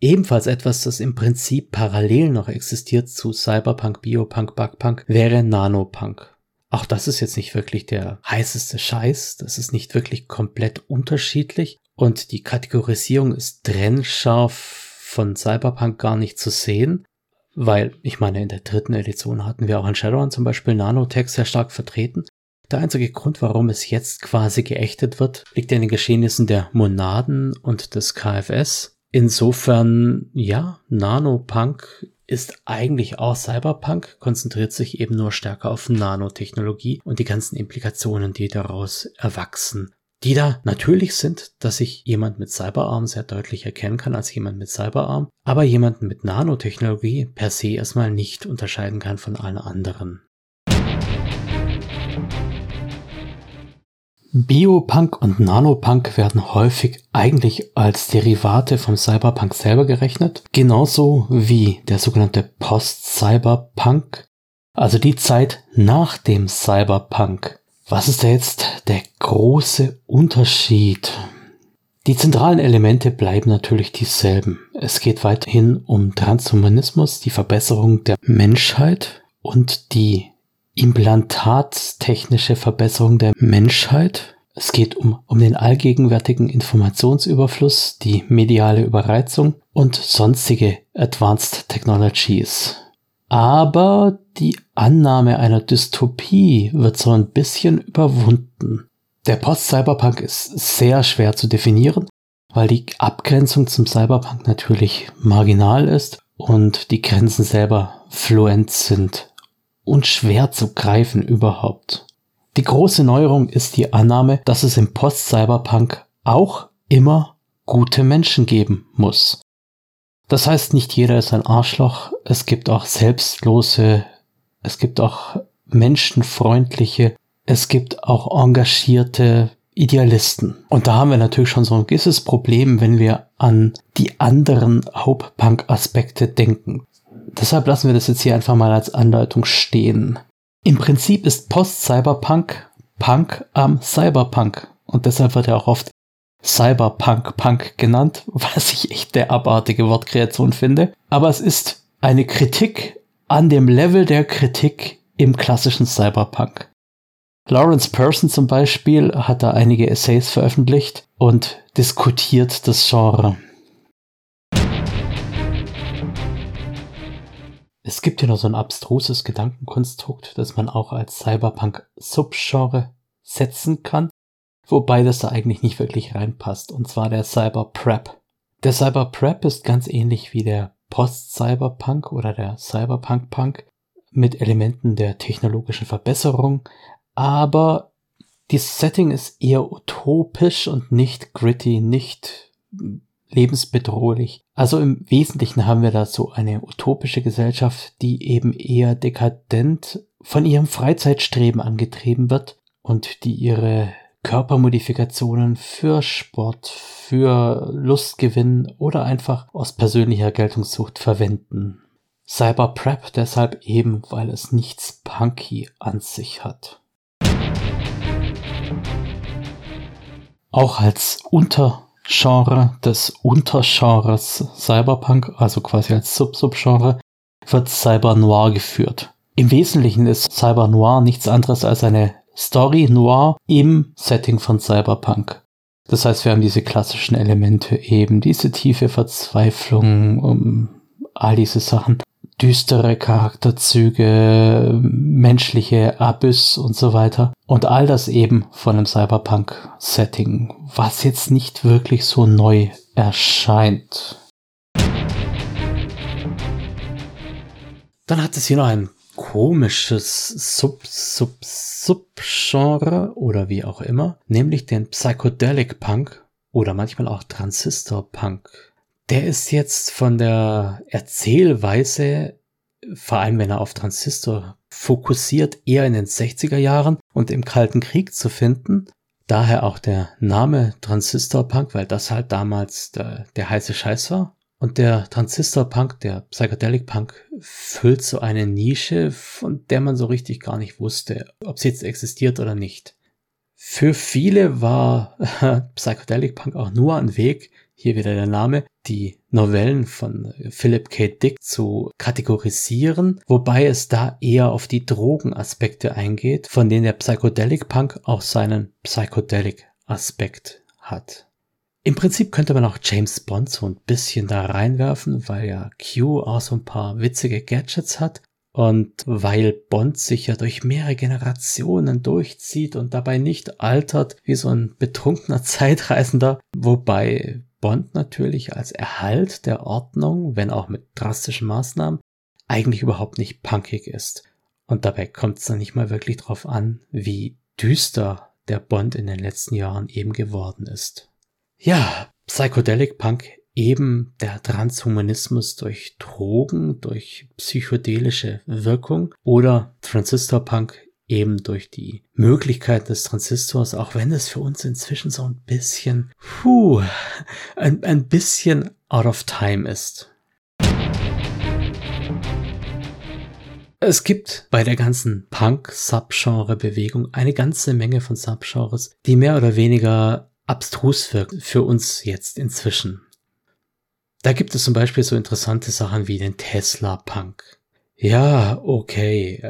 Speaker 1: Ebenfalls etwas, das im Prinzip parallel noch existiert zu Cyberpunk, Biopunk, Bugpunk, wäre Nanopunk. Auch das ist jetzt nicht wirklich der heißeste Scheiß. Das ist nicht wirklich komplett unterschiedlich. Und die Kategorisierung ist trennscharf von Cyberpunk gar nicht zu sehen. Weil, ich meine, in der dritten Edition hatten wir auch in Shadowrun zum Beispiel Nanotech sehr stark vertreten. Der einzige Grund, warum es jetzt quasi geächtet wird, liegt in den Geschehnissen der Monaden und des KFS. Insofern, ja, Nanopunk ist eigentlich auch Cyberpunk, konzentriert sich eben nur stärker auf Nanotechnologie und die ganzen Implikationen, die daraus erwachsen. Die da natürlich sind, dass ich jemand mit Cyberarm sehr deutlich erkennen kann als jemand mit Cyberarm, aber jemanden mit Nanotechnologie per se erstmal nicht unterscheiden kann von allen anderen. Biopunk und Nanopunk werden häufig eigentlich als Derivate vom Cyberpunk selber gerechnet, genauso wie der sogenannte Post-Cyberpunk, also die Zeit nach dem Cyberpunk. Was ist da jetzt der große Unterschied? Die zentralen Elemente bleiben natürlich dieselben. Es geht weiterhin um Transhumanismus, die Verbesserung der Menschheit und die implantatstechnische Verbesserung der Menschheit. Es geht um, um den allgegenwärtigen Informationsüberfluss, die mediale Überreizung und sonstige Advanced Technologies. Aber die Annahme einer Dystopie wird so ein bisschen überwunden. Der Post-Cyberpunk ist sehr schwer zu definieren, weil die Abgrenzung zum Cyberpunk natürlich marginal ist und die Grenzen selber fluent sind und schwer zu greifen überhaupt. Die große Neuerung ist die Annahme, dass es im Post-Cyberpunk auch immer gute Menschen geben muss. Das heißt, nicht jeder ist ein Arschloch, es gibt auch selbstlose, es gibt auch menschenfreundliche, es gibt auch engagierte Idealisten. Und da haben wir natürlich schon so ein gewisses Problem, wenn wir an die anderen Hauptpunk-Aspekte denken. Deshalb lassen wir das jetzt hier einfach mal als Anleitung stehen. Im Prinzip ist Post-Cyberpunk Punk am Cyberpunk. Und deshalb wird er auch oft Cyberpunk Punk genannt, was ich echt der abartige Wortkreation finde. Aber es ist eine Kritik an dem Level der Kritik im klassischen Cyberpunk. Lawrence Person zum Beispiel hat da einige Essays veröffentlicht und diskutiert das Genre. Es gibt hier noch so ein abstruses Gedankenkonstrukt, das man auch als Cyberpunk-Subgenre setzen kann, wobei das da eigentlich nicht wirklich reinpasst, und zwar der Cyber-Prep. Der Cyber-Prep ist ganz ähnlich wie der Post-Cyberpunk oder der Cyberpunk-Punk mit Elementen der technologischen Verbesserung, aber das Setting ist eher utopisch und nicht gritty, nicht lebensbedrohlich. Also im Wesentlichen haben wir da so eine utopische Gesellschaft, die eben eher dekadent von ihrem Freizeitstreben angetrieben wird und die ihre Körpermodifikationen für Sport, für Lustgewinn oder einfach aus persönlicher Geltungssucht verwenden. Cyber Prep deshalb eben, weil es nichts punky an sich hat. Auch als Unter Genre des Untergenres Cyberpunk, also quasi als Sub-Subgenre, wird Cyber Noir geführt. Im Wesentlichen ist Cyber Noir nichts anderes als eine Story Noir im Setting von Cyberpunk. Das heißt, wir haben diese klassischen Elemente eben, diese tiefe Verzweiflung, um all diese Sachen düstere Charakterzüge, menschliche Abyss und so weiter. Und all das eben von einem Cyberpunk-Setting, was jetzt nicht wirklich so neu erscheint. Dann hat es hier noch ein komisches Sub-Sub-Sub-Genre oder wie auch immer, nämlich den Psychedelic Punk oder manchmal auch Transistor Punk. Der ist jetzt von der Erzählweise, vor allem wenn er auf Transistor fokussiert, eher in den 60er Jahren und im Kalten Krieg zu finden. Daher auch der Name Transistor Punk, weil das halt damals der, der heiße Scheiß war. Und der Transistor Punk, der Psychedelic Punk, füllt so eine Nische, von der man so richtig gar nicht wusste, ob sie jetzt existiert oder nicht. Für viele war Psychedelic Punk auch nur ein Weg, hier wieder der Name, die Novellen von Philip K. Dick zu kategorisieren, wobei es da eher auf die Drogenaspekte eingeht, von denen der Psychedelic Punk auch seinen Psychedelic Aspekt hat. Im Prinzip könnte man auch James Bond so ein bisschen da reinwerfen, weil ja Q auch so ein paar witzige Gadgets hat und weil Bond sich ja durch mehrere Generationen durchzieht und dabei nicht altert wie so ein betrunkener Zeitreisender, wobei Bond natürlich als Erhalt der Ordnung, wenn auch mit drastischen Maßnahmen, eigentlich überhaupt nicht punkig ist. Und dabei kommt es dann nicht mal wirklich drauf an, wie düster der Bond in den letzten Jahren eben geworden ist. Ja, Psychedelic Punk eben der Transhumanismus durch Drogen, durch psychedelische Wirkung oder Transistor Punk eben durch die Möglichkeit des Transistors, auch wenn es für uns inzwischen so ein bisschen, puh, ein, ein bisschen out of time ist. Es gibt bei der ganzen Punk-Subgenre-Bewegung eine ganze Menge von Subgenres, die mehr oder weniger abstrus wirken für uns jetzt inzwischen. Da gibt es zum Beispiel so interessante Sachen wie den Tesla-Punk. Ja, okay.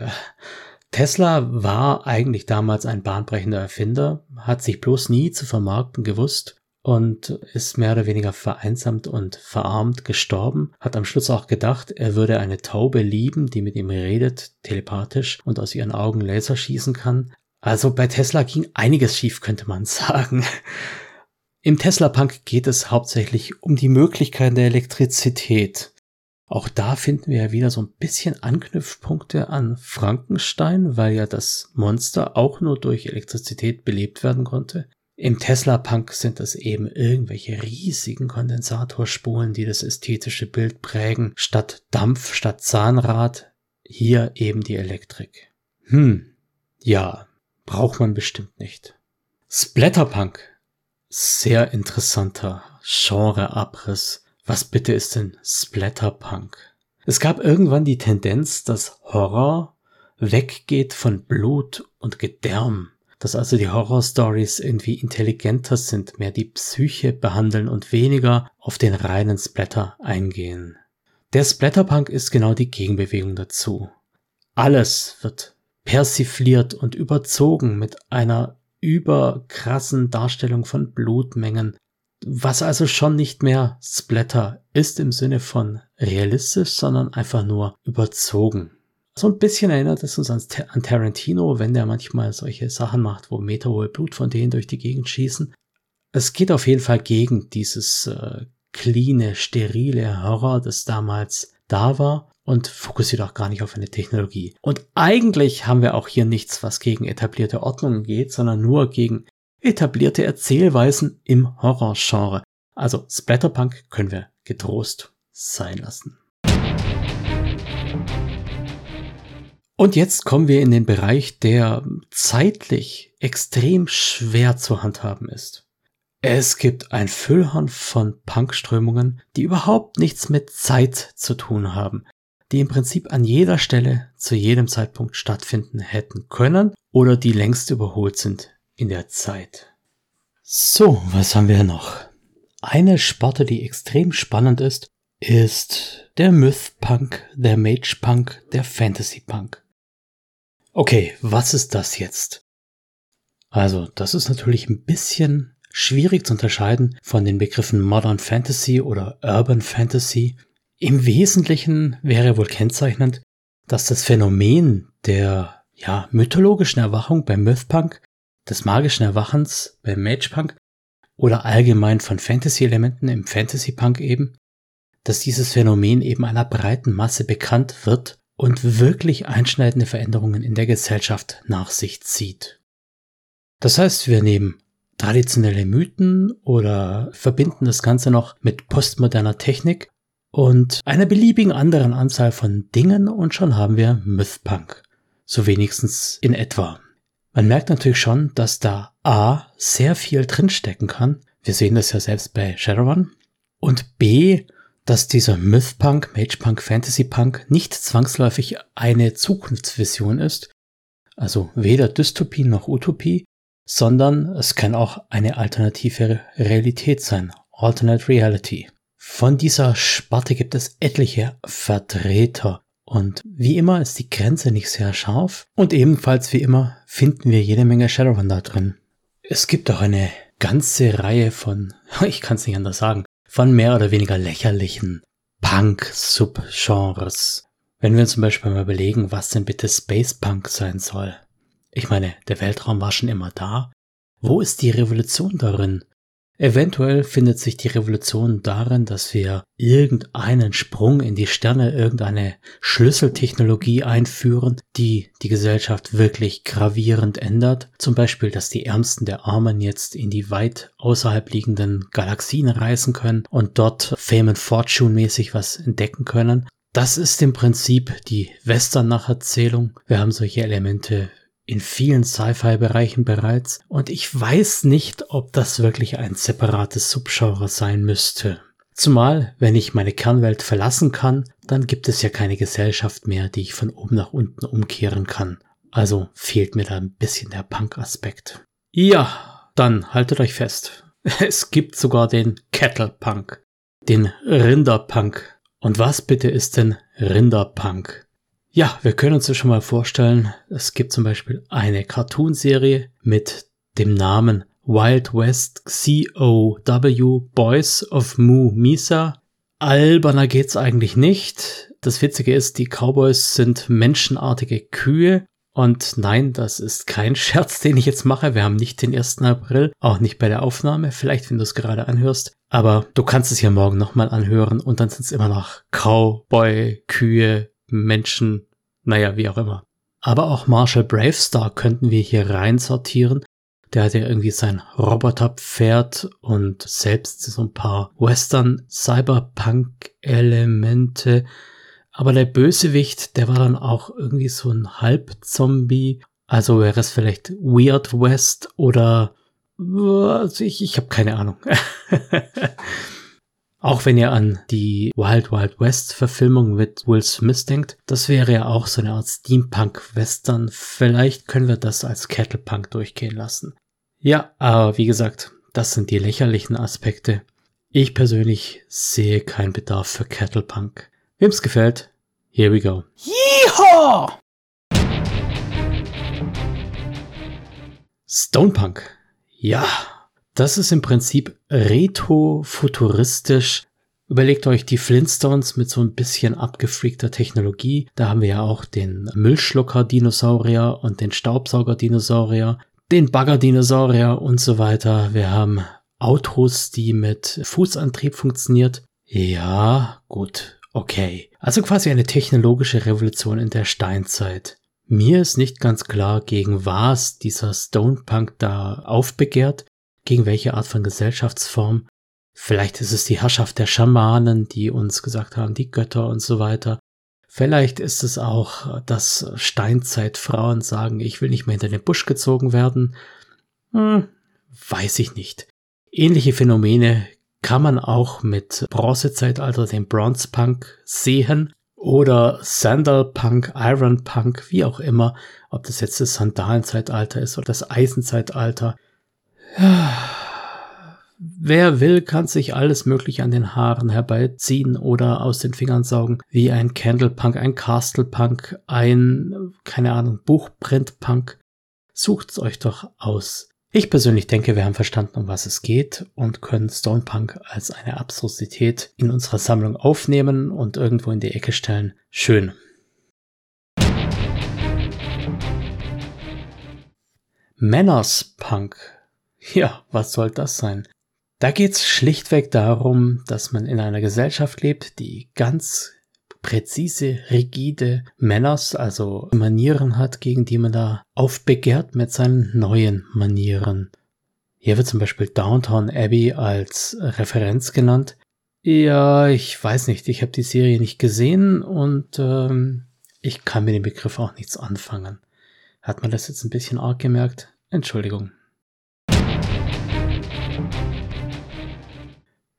Speaker 1: Tesla war eigentlich damals ein bahnbrechender Erfinder, hat sich bloß nie zu vermarkten gewusst und ist mehr oder weniger vereinsamt und verarmt gestorben, hat am Schluss auch gedacht, er würde eine Taube lieben, die mit ihm redet, telepathisch und aus ihren Augen Laser schießen kann. Also bei Tesla ging einiges schief, könnte man sagen. Im Tesla Punk geht es hauptsächlich um die Möglichkeiten der Elektrizität. Auch da finden wir ja wieder so ein bisschen Anknüpfpunkte an Frankenstein, weil ja das Monster auch nur durch Elektrizität belebt werden konnte. Im Tesla Punk sind es eben irgendwelche riesigen Kondensatorspulen, die das ästhetische Bild prägen. Statt Dampf, statt Zahnrad, hier eben die Elektrik. Hm, ja, braucht man bestimmt nicht. Splatterpunk. Sehr interessanter Genreabriss was bitte ist denn Splatterpunk? Es gab irgendwann die Tendenz, dass Horror weggeht von Blut und Gedärm. Dass also die Horror-Stories irgendwie intelligenter sind, mehr die Psyche behandeln und weniger auf den reinen Splatter eingehen. Der Splatterpunk ist genau die Gegenbewegung dazu. Alles wird persifliert und überzogen mit einer überkrassen Darstellung von Blutmengen, was also schon nicht mehr Splatter ist im Sinne von realistisch, sondern einfach nur überzogen. So ein bisschen erinnert es uns an, an Tarantino, wenn der manchmal solche Sachen macht, wo meterhohe Blutfontänen durch die Gegend schießen. Es geht auf jeden Fall gegen dieses äh, cleane, sterile Horror, das damals da war und fokussiert auch gar nicht auf eine Technologie. Und eigentlich haben wir auch hier nichts, was gegen etablierte Ordnungen geht, sondern nur gegen etablierte Erzählweisen im Horrorgenre. Also Splatterpunk können wir getrost sein lassen. Und jetzt kommen wir in den Bereich, der zeitlich extrem schwer zu handhaben ist. Es gibt ein Füllhorn von Punkströmungen, die überhaupt nichts mit Zeit zu tun haben, die im Prinzip an jeder Stelle zu jedem Zeitpunkt stattfinden hätten können oder die längst überholt sind in der Zeit. So, was haben wir noch? Eine Sparte, die extrem spannend ist, ist der Myth-Punk, der Mage-Punk, der Fantasy-Punk. Okay, was ist das jetzt? Also, das ist natürlich ein bisschen schwierig zu unterscheiden von den Begriffen Modern Fantasy oder Urban Fantasy. Im Wesentlichen wäre wohl kennzeichnend, dass das Phänomen der ja, mythologischen Erwachung beim Mythpunk des magischen Erwachens beim Magepunk oder allgemein von Fantasy-Elementen im Fantasy-Punk eben, dass dieses Phänomen eben einer breiten Masse bekannt wird und wirklich einschneidende Veränderungen in der Gesellschaft nach sich zieht. Das heißt, wir nehmen traditionelle Mythen oder verbinden das Ganze noch mit postmoderner Technik und einer beliebigen anderen Anzahl von Dingen und schon haben wir Mythpunk. So wenigstens in etwa. Man merkt natürlich schon, dass da A sehr viel drinstecken kann. Wir sehen das ja selbst bei Shadowrun. Und B, dass dieser Mythpunk, Magepunk, Fantasypunk nicht zwangsläufig eine Zukunftsvision ist. Also weder Dystopie noch Utopie, sondern es kann auch eine alternative Realität sein, Alternate Reality. Von dieser Sparte gibt es etliche Vertreter und wie immer ist die Grenze nicht sehr scharf und ebenfalls wie immer finden wir jede Menge Shadowrun da drin. Es gibt auch eine ganze Reihe von, ich kann es nicht anders sagen, von mehr oder weniger lächerlichen Punk-Subgenres. Wenn wir uns zum Beispiel mal überlegen, was denn bitte Space Punk sein soll. Ich meine, der Weltraum war schon immer da. Wo ist die Revolution darin? Eventuell findet sich die Revolution darin, dass wir irgendeinen Sprung in die Sterne, irgendeine Schlüsseltechnologie einführen, die die Gesellschaft wirklich gravierend ändert. Zum Beispiel, dass die Ärmsten der Armen jetzt in die weit außerhalb liegenden Galaxien reisen können und dort Fame and Fortune mäßig was entdecken können. Das ist im Prinzip die Western-Nacherzählung. Wir haben solche Elemente in vielen Sci-Fi-Bereichen bereits und ich weiß nicht, ob das wirklich ein separates Subgenre sein müsste. Zumal, wenn ich meine Kernwelt verlassen kann, dann gibt es ja keine Gesellschaft mehr, die ich von oben nach unten umkehren kann. Also fehlt mir da ein bisschen der Punk-Aspekt. Ja, dann haltet euch fest. Es gibt sogar den Kettle-Punk, den Rinderpunk. Und was bitte ist denn Rinderpunk? Ja, wir können uns das schon mal vorstellen. Es gibt zum Beispiel eine Cartoonserie mit dem Namen Wild West COW Boys of Moo Misa. Alberner geht's eigentlich nicht. Das Witzige ist, die Cowboys sind menschenartige Kühe. Und nein, das ist kein Scherz, den ich jetzt mache. Wir haben nicht den 1. April, auch nicht bei der Aufnahme, vielleicht wenn du es gerade anhörst. Aber du kannst es ja morgen nochmal anhören und dann sind es immer noch Cowboy, Kühe, Menschen, naja, wie auch immer. Aber auch Marshall Bravestar könnten wir hier rein sortieren. Der hat ja irgendwie sein Roboterpferd und selbst so ein paar Western-Cyberpunk-Elemente. Aber der Bösewicht, der war dann auch irgendwie so ein Halbzombie. Also wäre es vielleicht Weird West oder ich, ich habe keine Ahnung. Auch wenn ihr an die Wild Wild West Verfilmung mit Will Smith denkt, das wäre ja auch so eine Art Steampunk-Western. Vielleicht können wir das als Kettlepunk durchgehen lassen. Ja, aber wie gesagt, das sind die lächerlichen Aspekte. Ich persönlich sehe keinen Bedarf für Kettlepunk. Wem's gefällt, here we go. Yeehaw! Stonepunk. Ja, das ist im Prinzip retro-futuristisch. Überlegt euch die Flintstones mit so ein bisschen abgefreakter Technologie. Da haben wir ja auch den Müllschlucker-Dinosaurier und den Staubsauger-Dinosaurier, den Bagger-Dinosaurier und so weiter. Wir haben Autos, die mit Fußantrieb funktioniert. Ja, gut, okay. Also quasi eine technologische Revolution in der Steinzeit. Mir ist nicht ganz klar, gegen was dieser Stonepunk da aufbegehrt gegen welche Art von Gesellschaftsform. Vielleicht ist es die Herrschaft der Schamanen, die uns gesagt haben, die Götter und so weiter. Vielleicht ist es auch, dass Steinzeitfrauen sagen, ich will nicht mehr hinter den Busch gezogen werden. Hm, weiß ich nicht. Ähnliche Phänomene kann man auch mit Bronzezeitalter, dem Bronze Punk, sehen. Oder Sandal Punk, Iron Punk, wie auch immer. Ob das jetzt das Sandalenzeitalter ist oder das Eisenzeitalter. Wer will, kann sich alles Mögliche an den Haaren herbeiziehen oder aus den Fingern saugen, wie ein Candlepunk, ein Castle-Punk, ein, keine Ahnung, Buchprint-Punk. Sucht's euch doch aus. Ich persönlich denke, wir haben verstanden, um was es geht und können Stonepunk als eine Absurdität in unserer Sammlung aufnehmen und irgendwo in die Ecke stellen. Schön. Manners Punk ja, was soll das sein? Da geht's schlichtweg darum, dass man in einer Gesellschaft lebt, die ganz präzise, rigide Männers, also Manieren hat, gegen die man da aufbegehrt mit seinen neuen Manieren. Hier wird zum Beispiel Downtown Abbey als Referenz genannt. Ja, ich weiß nicht, ich habe die Serie nicht gesehen und ähm, ich kann mit dem Begriff auch nichts anfangen. Hat man das jetzt ein bisschen arg gemerkt? Entschuldigung.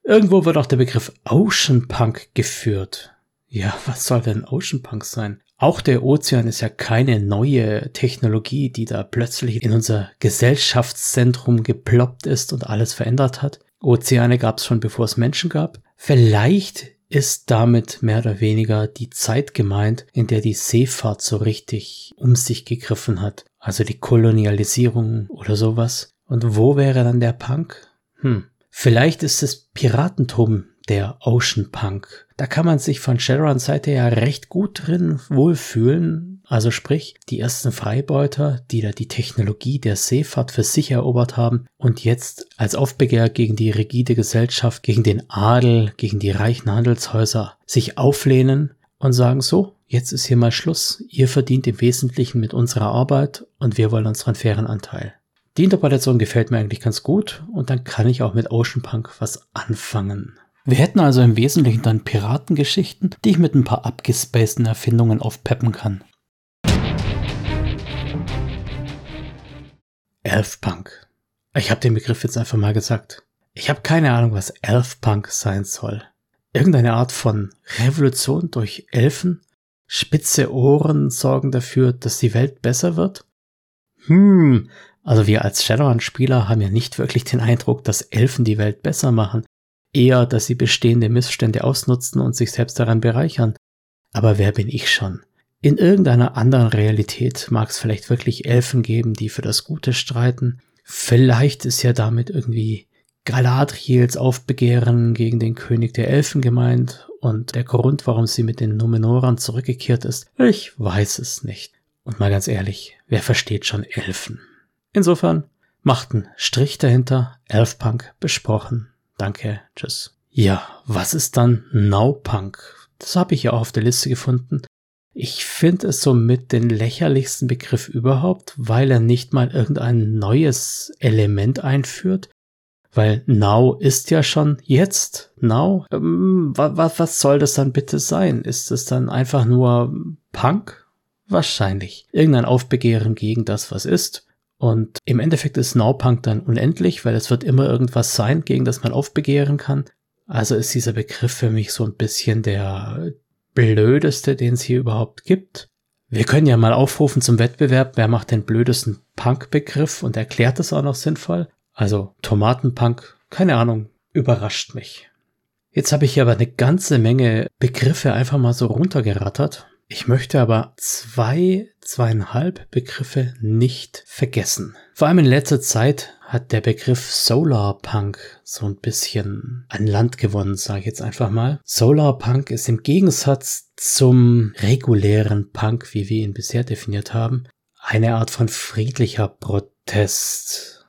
Speaker 1: Irgendwo wird auch der Begriff Ocean Punk geführt. Ja, was soll denn Ocean Punk sein? Auch der Ozean ist ja keine neue Technologie, die da plötzlich in unser Gesellschaftszentrum geploppt ist und alles verändert hat. Ozeane gab es schon bevor es Menschen gab. Vielleicht ist damit mehr oder weniger die Zeit gemeint, in der die Seefahrt so richtig um sich gegriffen hat. Also die Kolonialisierung oder sowas. Und wo wäre dann der Punk? Hm. Vielleicht ist es Piratentum der Ocean Punk. Da kann man sich von Shadowruns Seite ja recht gut drin wohlfühlen. Also sprich, die ersten Freibeuter, die da die Technologie der Seefahrt für sich erobert haben und jetzt als Aufbegehr gegen die rigide Gesellschaft, gegen den Adel, gegen die reichen Handelshäuser sich auflehnen und sagen so, jetzt ist hier mal Schluss. Ihr verdient im Wesentlichen mit unserer Arbeit und wir wollen unseren fairen Anteil. Die Interpretation gefällt mir eigentlich ganz gut und dann kann ich auch mit Ocean Punk was anfangen. Wir hätten also im Wesentlichen dann Piratengeschichten, die ich mit ein paar abgespaceden Erfindungen aufpeppen kann. Elfpunk. Ich habe den Begriff jetzt einfach mal gesagt. Ich habe keine Ahnung, was Elfpunk sein soll. Irgendeine Art von Revolution durch Elfen? Spitze Ohren sorgen dafür, dass die Welt besser wird? Hm, also wir als Shadowrun-Spieler haben ja nicht wirklich den Eindruck, dass Elfen die Welt besser machen eher, dass sie bestehende Missstände ausnutzen und sich selbst daran bereichern. Aber wer bin ich schon? In irgendeiner anderen Realität mag es vielleicht wirklich Elfen geben, die für das Gute streiten. Vielleicht ist ja damit irgendwie Galadriels Aufbegehren gegen den König der Elfen gemeint und der Grund, warum sie mit den Numenorern zurückgekehrt ist. Ich weiß es nicht. Und mal ganz ehrlich, wer versteht schon Elfen? Insofern, machten Strich dahinter, Elfpunk besprochen. Danke, tschüss. Ja, was ist dann Naupunk? Das habe ich ja auch auf der Liste gefunden. Ich finde es somit den lächerlichsten Begriff überhaupt, weil er nicht mal irgendein neues Element einführt. Weil Now ist ja schon jetzt. Now? Ähm, was soll das dann bitte sein? Ist es dann einfach nur Punk? Wahrscheinlich. Irgendein Aufbegehren gegen das, was ist. Und im Endeffekt ist Nowpunk dann unendlich, weil es wird immer irgendwas sein, gegen das man aufbegehren kann. Also ist dieser Begriff für mich so ein bisschen der blödeste, den es hier überhaupt gibt. Wir können ja mal aufrufen zum Wettbewerb, wer macht den blödesten Punk-Begriff und erklärt es auch noch sinnvoll. Also Tomatenpunk, keine Ahnung, überrascht mich. Jetzt habe ich hier aber eine ganze Menge Begriffe einfach mal so runtergerattert. Ich möchte aber zwei, zweieinhalb Begriffe nicht vergessen. Vor allem in letzter Zeit hat der Begriff Solarpunk so ein bisschen an Land gewonnen, sage ich jetzt einfach mal. Solarpunk ist im Gegensatz zum regulären Punk, wie wir ihn bisher definiert haben, eine Art von friedlicher Protest.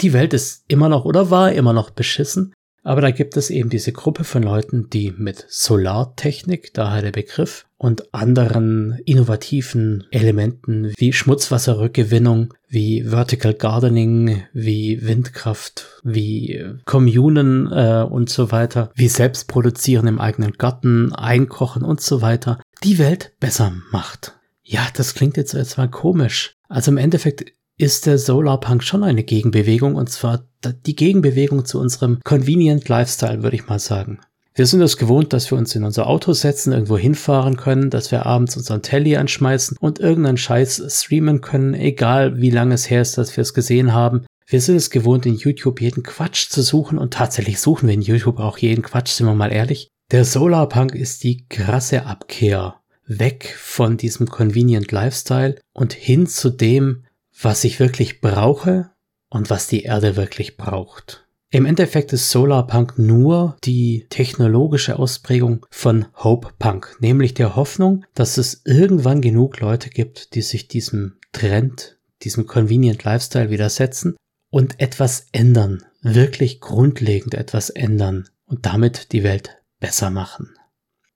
Speaker 1: Die Welt ist immer noch oder war immer noch beschissen, aber da gibt es eben diese Gruppe von Leuten, die mit Solartechnik, daher der Begriff, und anderen innovativen Elementen wie Schmutzwasserrückgewinnung, wie Vertical Gardening, wie Windkraft, wie Kommunen äh, und so weiter, wie Selbstproduzieren im eigenen Garten, Einkochen und so weiter, die Welt besser macht. Ja, das klingt jetzt erstmal komisch. Also im Endeffekt ist der Solarpunk schon eine Gegenbewegung und zwar die Gegenbewegung zu unserem Convenient Lifestyle, würde ich mal sagen. Wir sind es gewohnt, dass wir uns in unser Auto setzen, irgendwo hinfahren können, dass wir abends unseren Telly anschmeißen und irgendeinen Scheiß streamen können, egal wie lange es her ist, dass wir es gesehen haben. Wir sind es gewohnt, in YouTube jeden Quatsch zu suchen und tatsächlich suchen wir in YouTube auch jeden Quatsch, sind wir mal ehrlich. Der Solarpunk ist die krasse Abkehr weg von diesem Convenient Lifestyle und hin zu dem, was ich wirklich brauche und was die Erde wirklich braucht. Im Endeffekt ist Solarpunk nur die technologische Ausprägung von Hope Punk, nämlich der Hoffnung, dass es irgendwann genug Leute gibt, die sich diesem Trend, diesem Convenient Lifestyle widersetzen und etwas ändern, wirklich grundlegend etwas ändern und damit die Welt besser machen.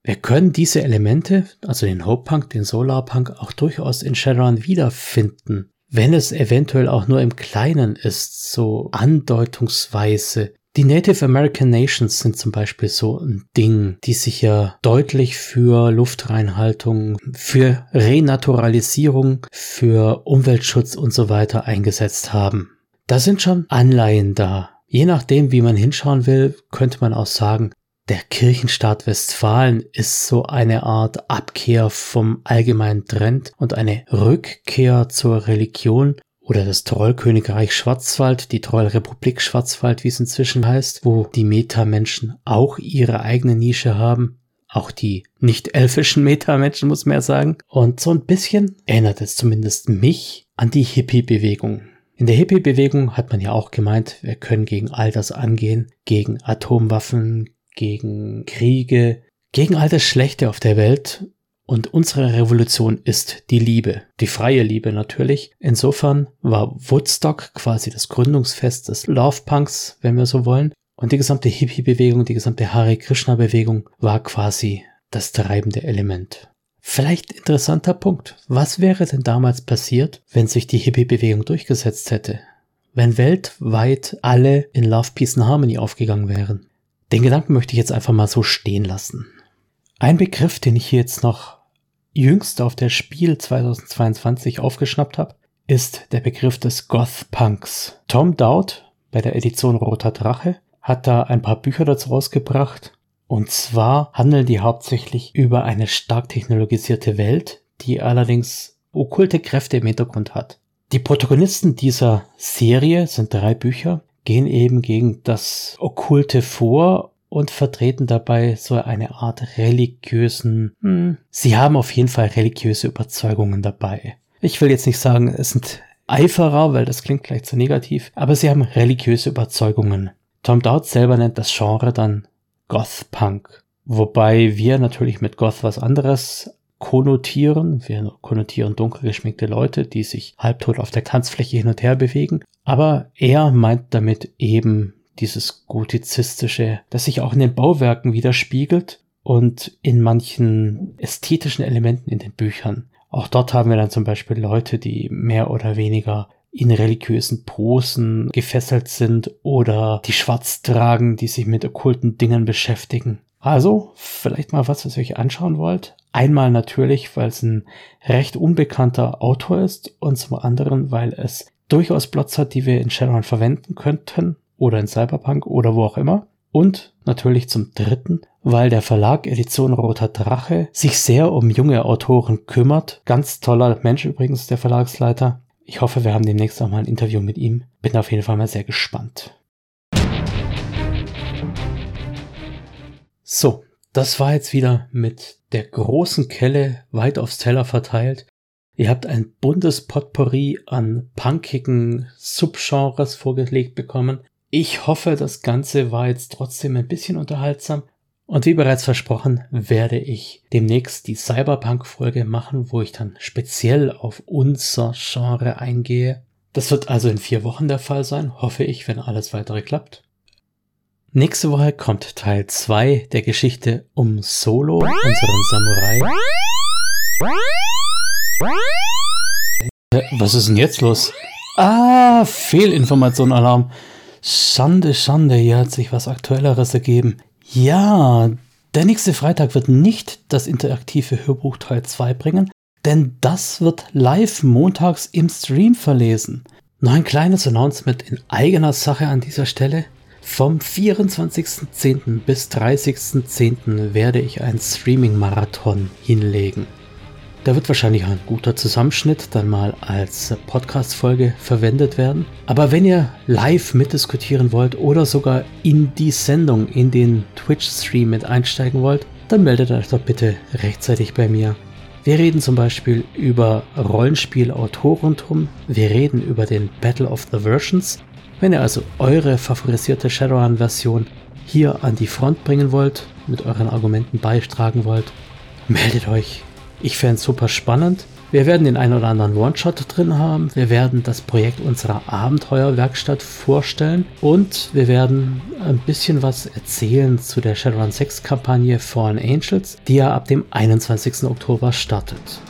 Speaker 1: Wir können diese Elemente, also den Hope Punk, den Solar Punk, auch durchaus in Shadowrun wiederfinden wenn es eventuell auch nur im Kleinen ist, so andeutungsweise. Die Native American Nations sind zum Beispiel so ein Ding, die sich ja deutlich für Luftreinhaltung, für Renaturalisierung, für Umweltschutz und so weiter eingesetzt haben. Da sind schon Anleihen da. Je nachdem, wie man hinschauen will, könnte man auch sagen, Der Kirchenstaat Westfalen ist so eine Art Abkehr vom allgemeinen Trend und eine Rückkehr zur Religion oder das Trollkönigreich Schwarzwald, die Trollrepublik Schwarzwald, wie es inzwischen heißt, wo die Metamenschen auch ihre eigene Nische haben. Auch die nicht elfischen Metamenschen, muss man ja sagen. Und so ein bisschen erinnert es zumindest mich an die Hippie-Bewegung. In der Hippie-Bewegung hat man ja auch gemeint, wir können gegen all das angehen, gegen Atomwaffen, gegen Kriege, gegen all das Schlechte auf der Welt. Und unsere Revolution ist die Liebe, die freie Liebe natürlich. Insofern war Woodstock quasi das Gründungsfest des Love Punks, wenn wir so wollen. Und die gesamte Hippie-Bewegung, die gesamte Hare Krishna-Bewegung war quasi das treibende Element. Vielleicht interessanter Punkt. Was wäre denn damals passiert, wenn sich die Hippie-Bewegung durchgesetzt hätte? Wenn weltweit alle in Love, Peace and Harmony aufgegangen wären? Den Gedanken möchte ich jetzt einfach mal so stehen lassen. Ein Begriff, den ich hier jetzt noch jüngst auf der Spiel 2022 aufgeschnappt habe, ist der Begriff des Goth Punks. Tom Dowd bei der Edition Roter Drache hat da ein paar Bücher dazu rausgebracht. Und zwar handeln die hauptsächlich über eine stark technologisierte Welt, die allerdings okkulte Kräfte im Hintergrund hat. Die Protagonisten dieser Serie sind drei Bücher, gehen eben gegen das Okkulte vor und vertreten dabei so eine Art religiösen, hm, sie haben auf jeden Fall religiöse Überzeugungen dabei. Ich will jetzt nicht sagen, es sind Eiferer, weil das klingt gleich zu negativ, aber sie haben religiöse Überzeugungen. Tom Dowd selber nennt das Genre dann Goth Punk. Wobei wir natürlich mit Goth was anderes konnotieren. Wir konnotieren dunkel geschminkte Leute, die sich halbtot auf der Tanzfläche hin und her bewegen. Aber er meint damit eben dieses gotizistische, das sich auch in den Bauwerken widerspiegelt und in manchen ästhetischen Elementen in den Büchern. Auch dort haben wir dann zum Beispiel Leute, die mehr oder weniger in religiösen Posen gefesselt sind oder die schwarz tragen, die sich mit okkulten Dingen beschäftigen. Also, vielleicht mal was, was ihr euch anschauen wollt. Einmal natürlich, weil es ein recht unbekannter Autor ist und zum anderen, weil es durchaus Plots hat, die wir in Shadowrun verwenden könnten oder in Cyberpunk oder wo auch immer. Und natürlich zum dritten, weil der Verlag Edition Roter Drache sich sehr um junge Autoren kümmert. Ganz toller Mensch übrigens, der Verlagsleiter. Ich hoffe, wir haben demnächst auch mal ein Interview mit ihm. Bin auf jeden Fall mal sehr gespannt. So, das war jetzt wieder mit der großen Kelle weit aufs Teller verteilt. Ihr habt ein buntes Potpourri an punkigen Subgenres vorgelegt bekommen. Ich hoffe, das Ganze war jetzt trotzdem ein bisschen unterhaltsam und wie bereits versprochen, werde ich demnächst die Cyberpunk-Folge machen, wo ich dann speziell auf unser Genre eingehe. Das wird also in vier Wochen der Fall sein, hoffe ich, wenn alles weitere klappt. Nächste Woche kommt Teil 2 der Geschichte um Solo, unseren Samurai. Was ist denn jetzt los? Ah, Fehlinformation-Alarm. Schande, Schande, hier hat sich was Aktuelleres ergeben. Ja, der nächste Freitag wird nicht das interaktive Hörbuch Teil 2 bringen, denn das wird live montags im Stream verlesen. Noch ein kleines Announcement in eigener Sache an dieser Stelle. Vom 24.10. bis 30.10. werde ich einen Streaming-Marathon hinlegen. Da wird wahrscheinlich ein guter Zusammenschnitt dann mal als Podcast-Folge verwendet werden. Aber wenn ihr live mitdiskutieren wollt oder sogar in die Sendung, in den Twitch-Stream mit einsteigen wollt, dann meldet euch doch bitte rechtzeitig bei mir. Wir reden zum Beispiel über Rollenspiel-Autorentum, wir reden über den Battle of the Versions. Wenn ihr also eure favorisierte Shadowrun-Version hier an die Front bringen wollt, mit euren Argumenten beitragen wollt, meldet euch ich fände es super spannend. Wir werden den einen oder anderen One-Shot drin haben. Wir werden das Projekt unserer Abenteuerwerkstatt vorstellen und wir werden ein bisschen was erzählen zu der Shadowrun 6 Kampagne Fallen Angels, die ja ab dem 21. Oktober startet.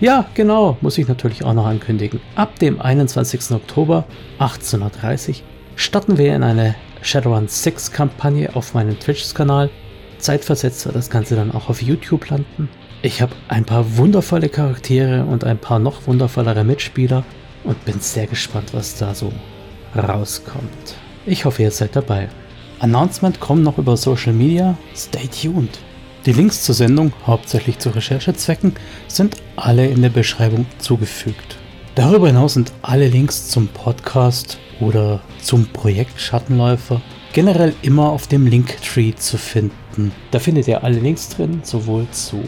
Speaker 1: Ja, genau, muss ich natürlich auch noch ankündigen. Ab dem 21. Oktober 1830 starten wir in eine Shadowrun 6 Kampagne auf meinem Twitch-Kanal. Zeitversetzt wird das Ganze dann auch auf YouTube landen. Ich habe ein paar wundervolle Charaktere und ein paar noch wundervollere Mitspieler und bin sehr gespannt, was da so rauskommt. Ich hoffe, ihr seid dabei. Announcement kommen noch über Social Media. Stay tuned. Die Links zur Sendung, hauptsächlich zu Recherchezwecken, sind alle in der Beschreibung zugefügt. Darüber hinaus sind alle Links zum Podcast oder zum Projekt Schattenläufer generell immer auf dem Linktree zu finden. Da findet ihr alle Links drin, sowohl zu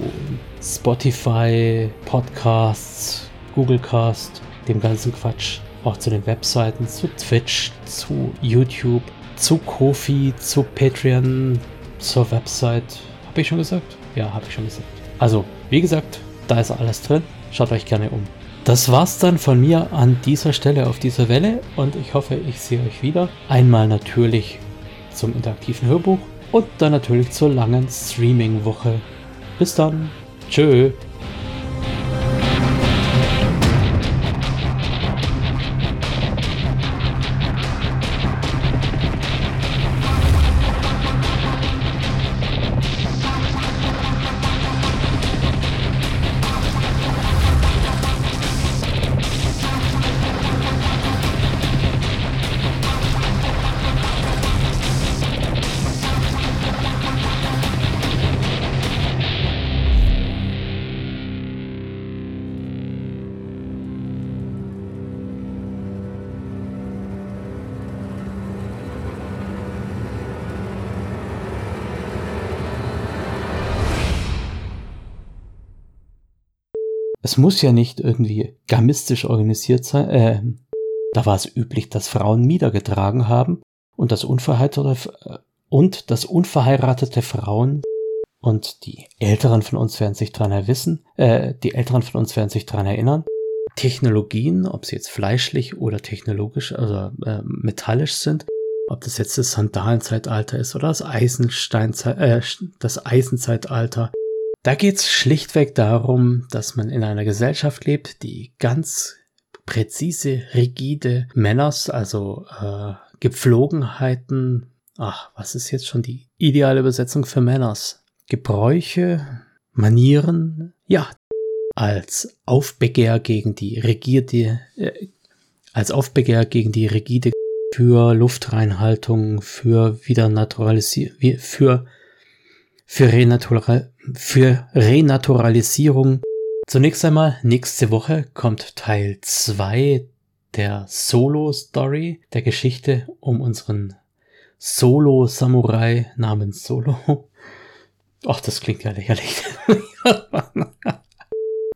Speaker 1: Spotify, Podcasts, Googlecast, dem ganzen Quatsch, auch zu den Webseiten, zu Twitch, zu YouTube, zu Kofi, zu Patreon, zur Website. Habe ich schon gesagt? Ja, habe ich schon gesagt. Also, wie gesagt, da ist alles drin. Schaut euch gerne um. Das war's dann von mir an dieser Stelle auf dieser Welle und ich hoffe, ich sehe euch wieder. Einmal natürlich zum interaktiven Hörbuch und dann natürlich zur langen Streaming-Woche. Bis dann. Tschö. Es muss ja nicht irgendwie gamistisch organisiert sein. Äh, da war es üblich, dass Frauen Mieder getragen haben und das unverheiratete äh, und das unverheiratete Frauen und die Älteren von uns werden sich daran wissen, äh, die Älteren von uns werden sich daran erinnern. Technologien, ob sie jetzt fleischlich oder technologisch, also äh, metallisch sind, ob das jetzt das Sandalenzeitalter ist oder das Eisensteinzeit, äh, das Eisenzeitalter, da geht es schlichtweg darum, dass man in einer Gesellschaft lebt, die ganz präzise, rigide Männers, also äh, Gepflogenheiten, ach, was ist jetzt schon die ideale Übersetzung für Männers? Gebräuche, Manieren, ja, als Aufbegehr gegen die rigide, äh, als Aufbegehr gegen die rigide für Luftreinhaltung, für Wiedernaturalisierung, für für, Renatural für Renaturalisierung. Zunächst einmal, nächste Woche kommt Teil 2 der Solo-Story, der Geschichte um unseren Solo-Samurai namens Solo. Ach, das klingt ja lächerlich.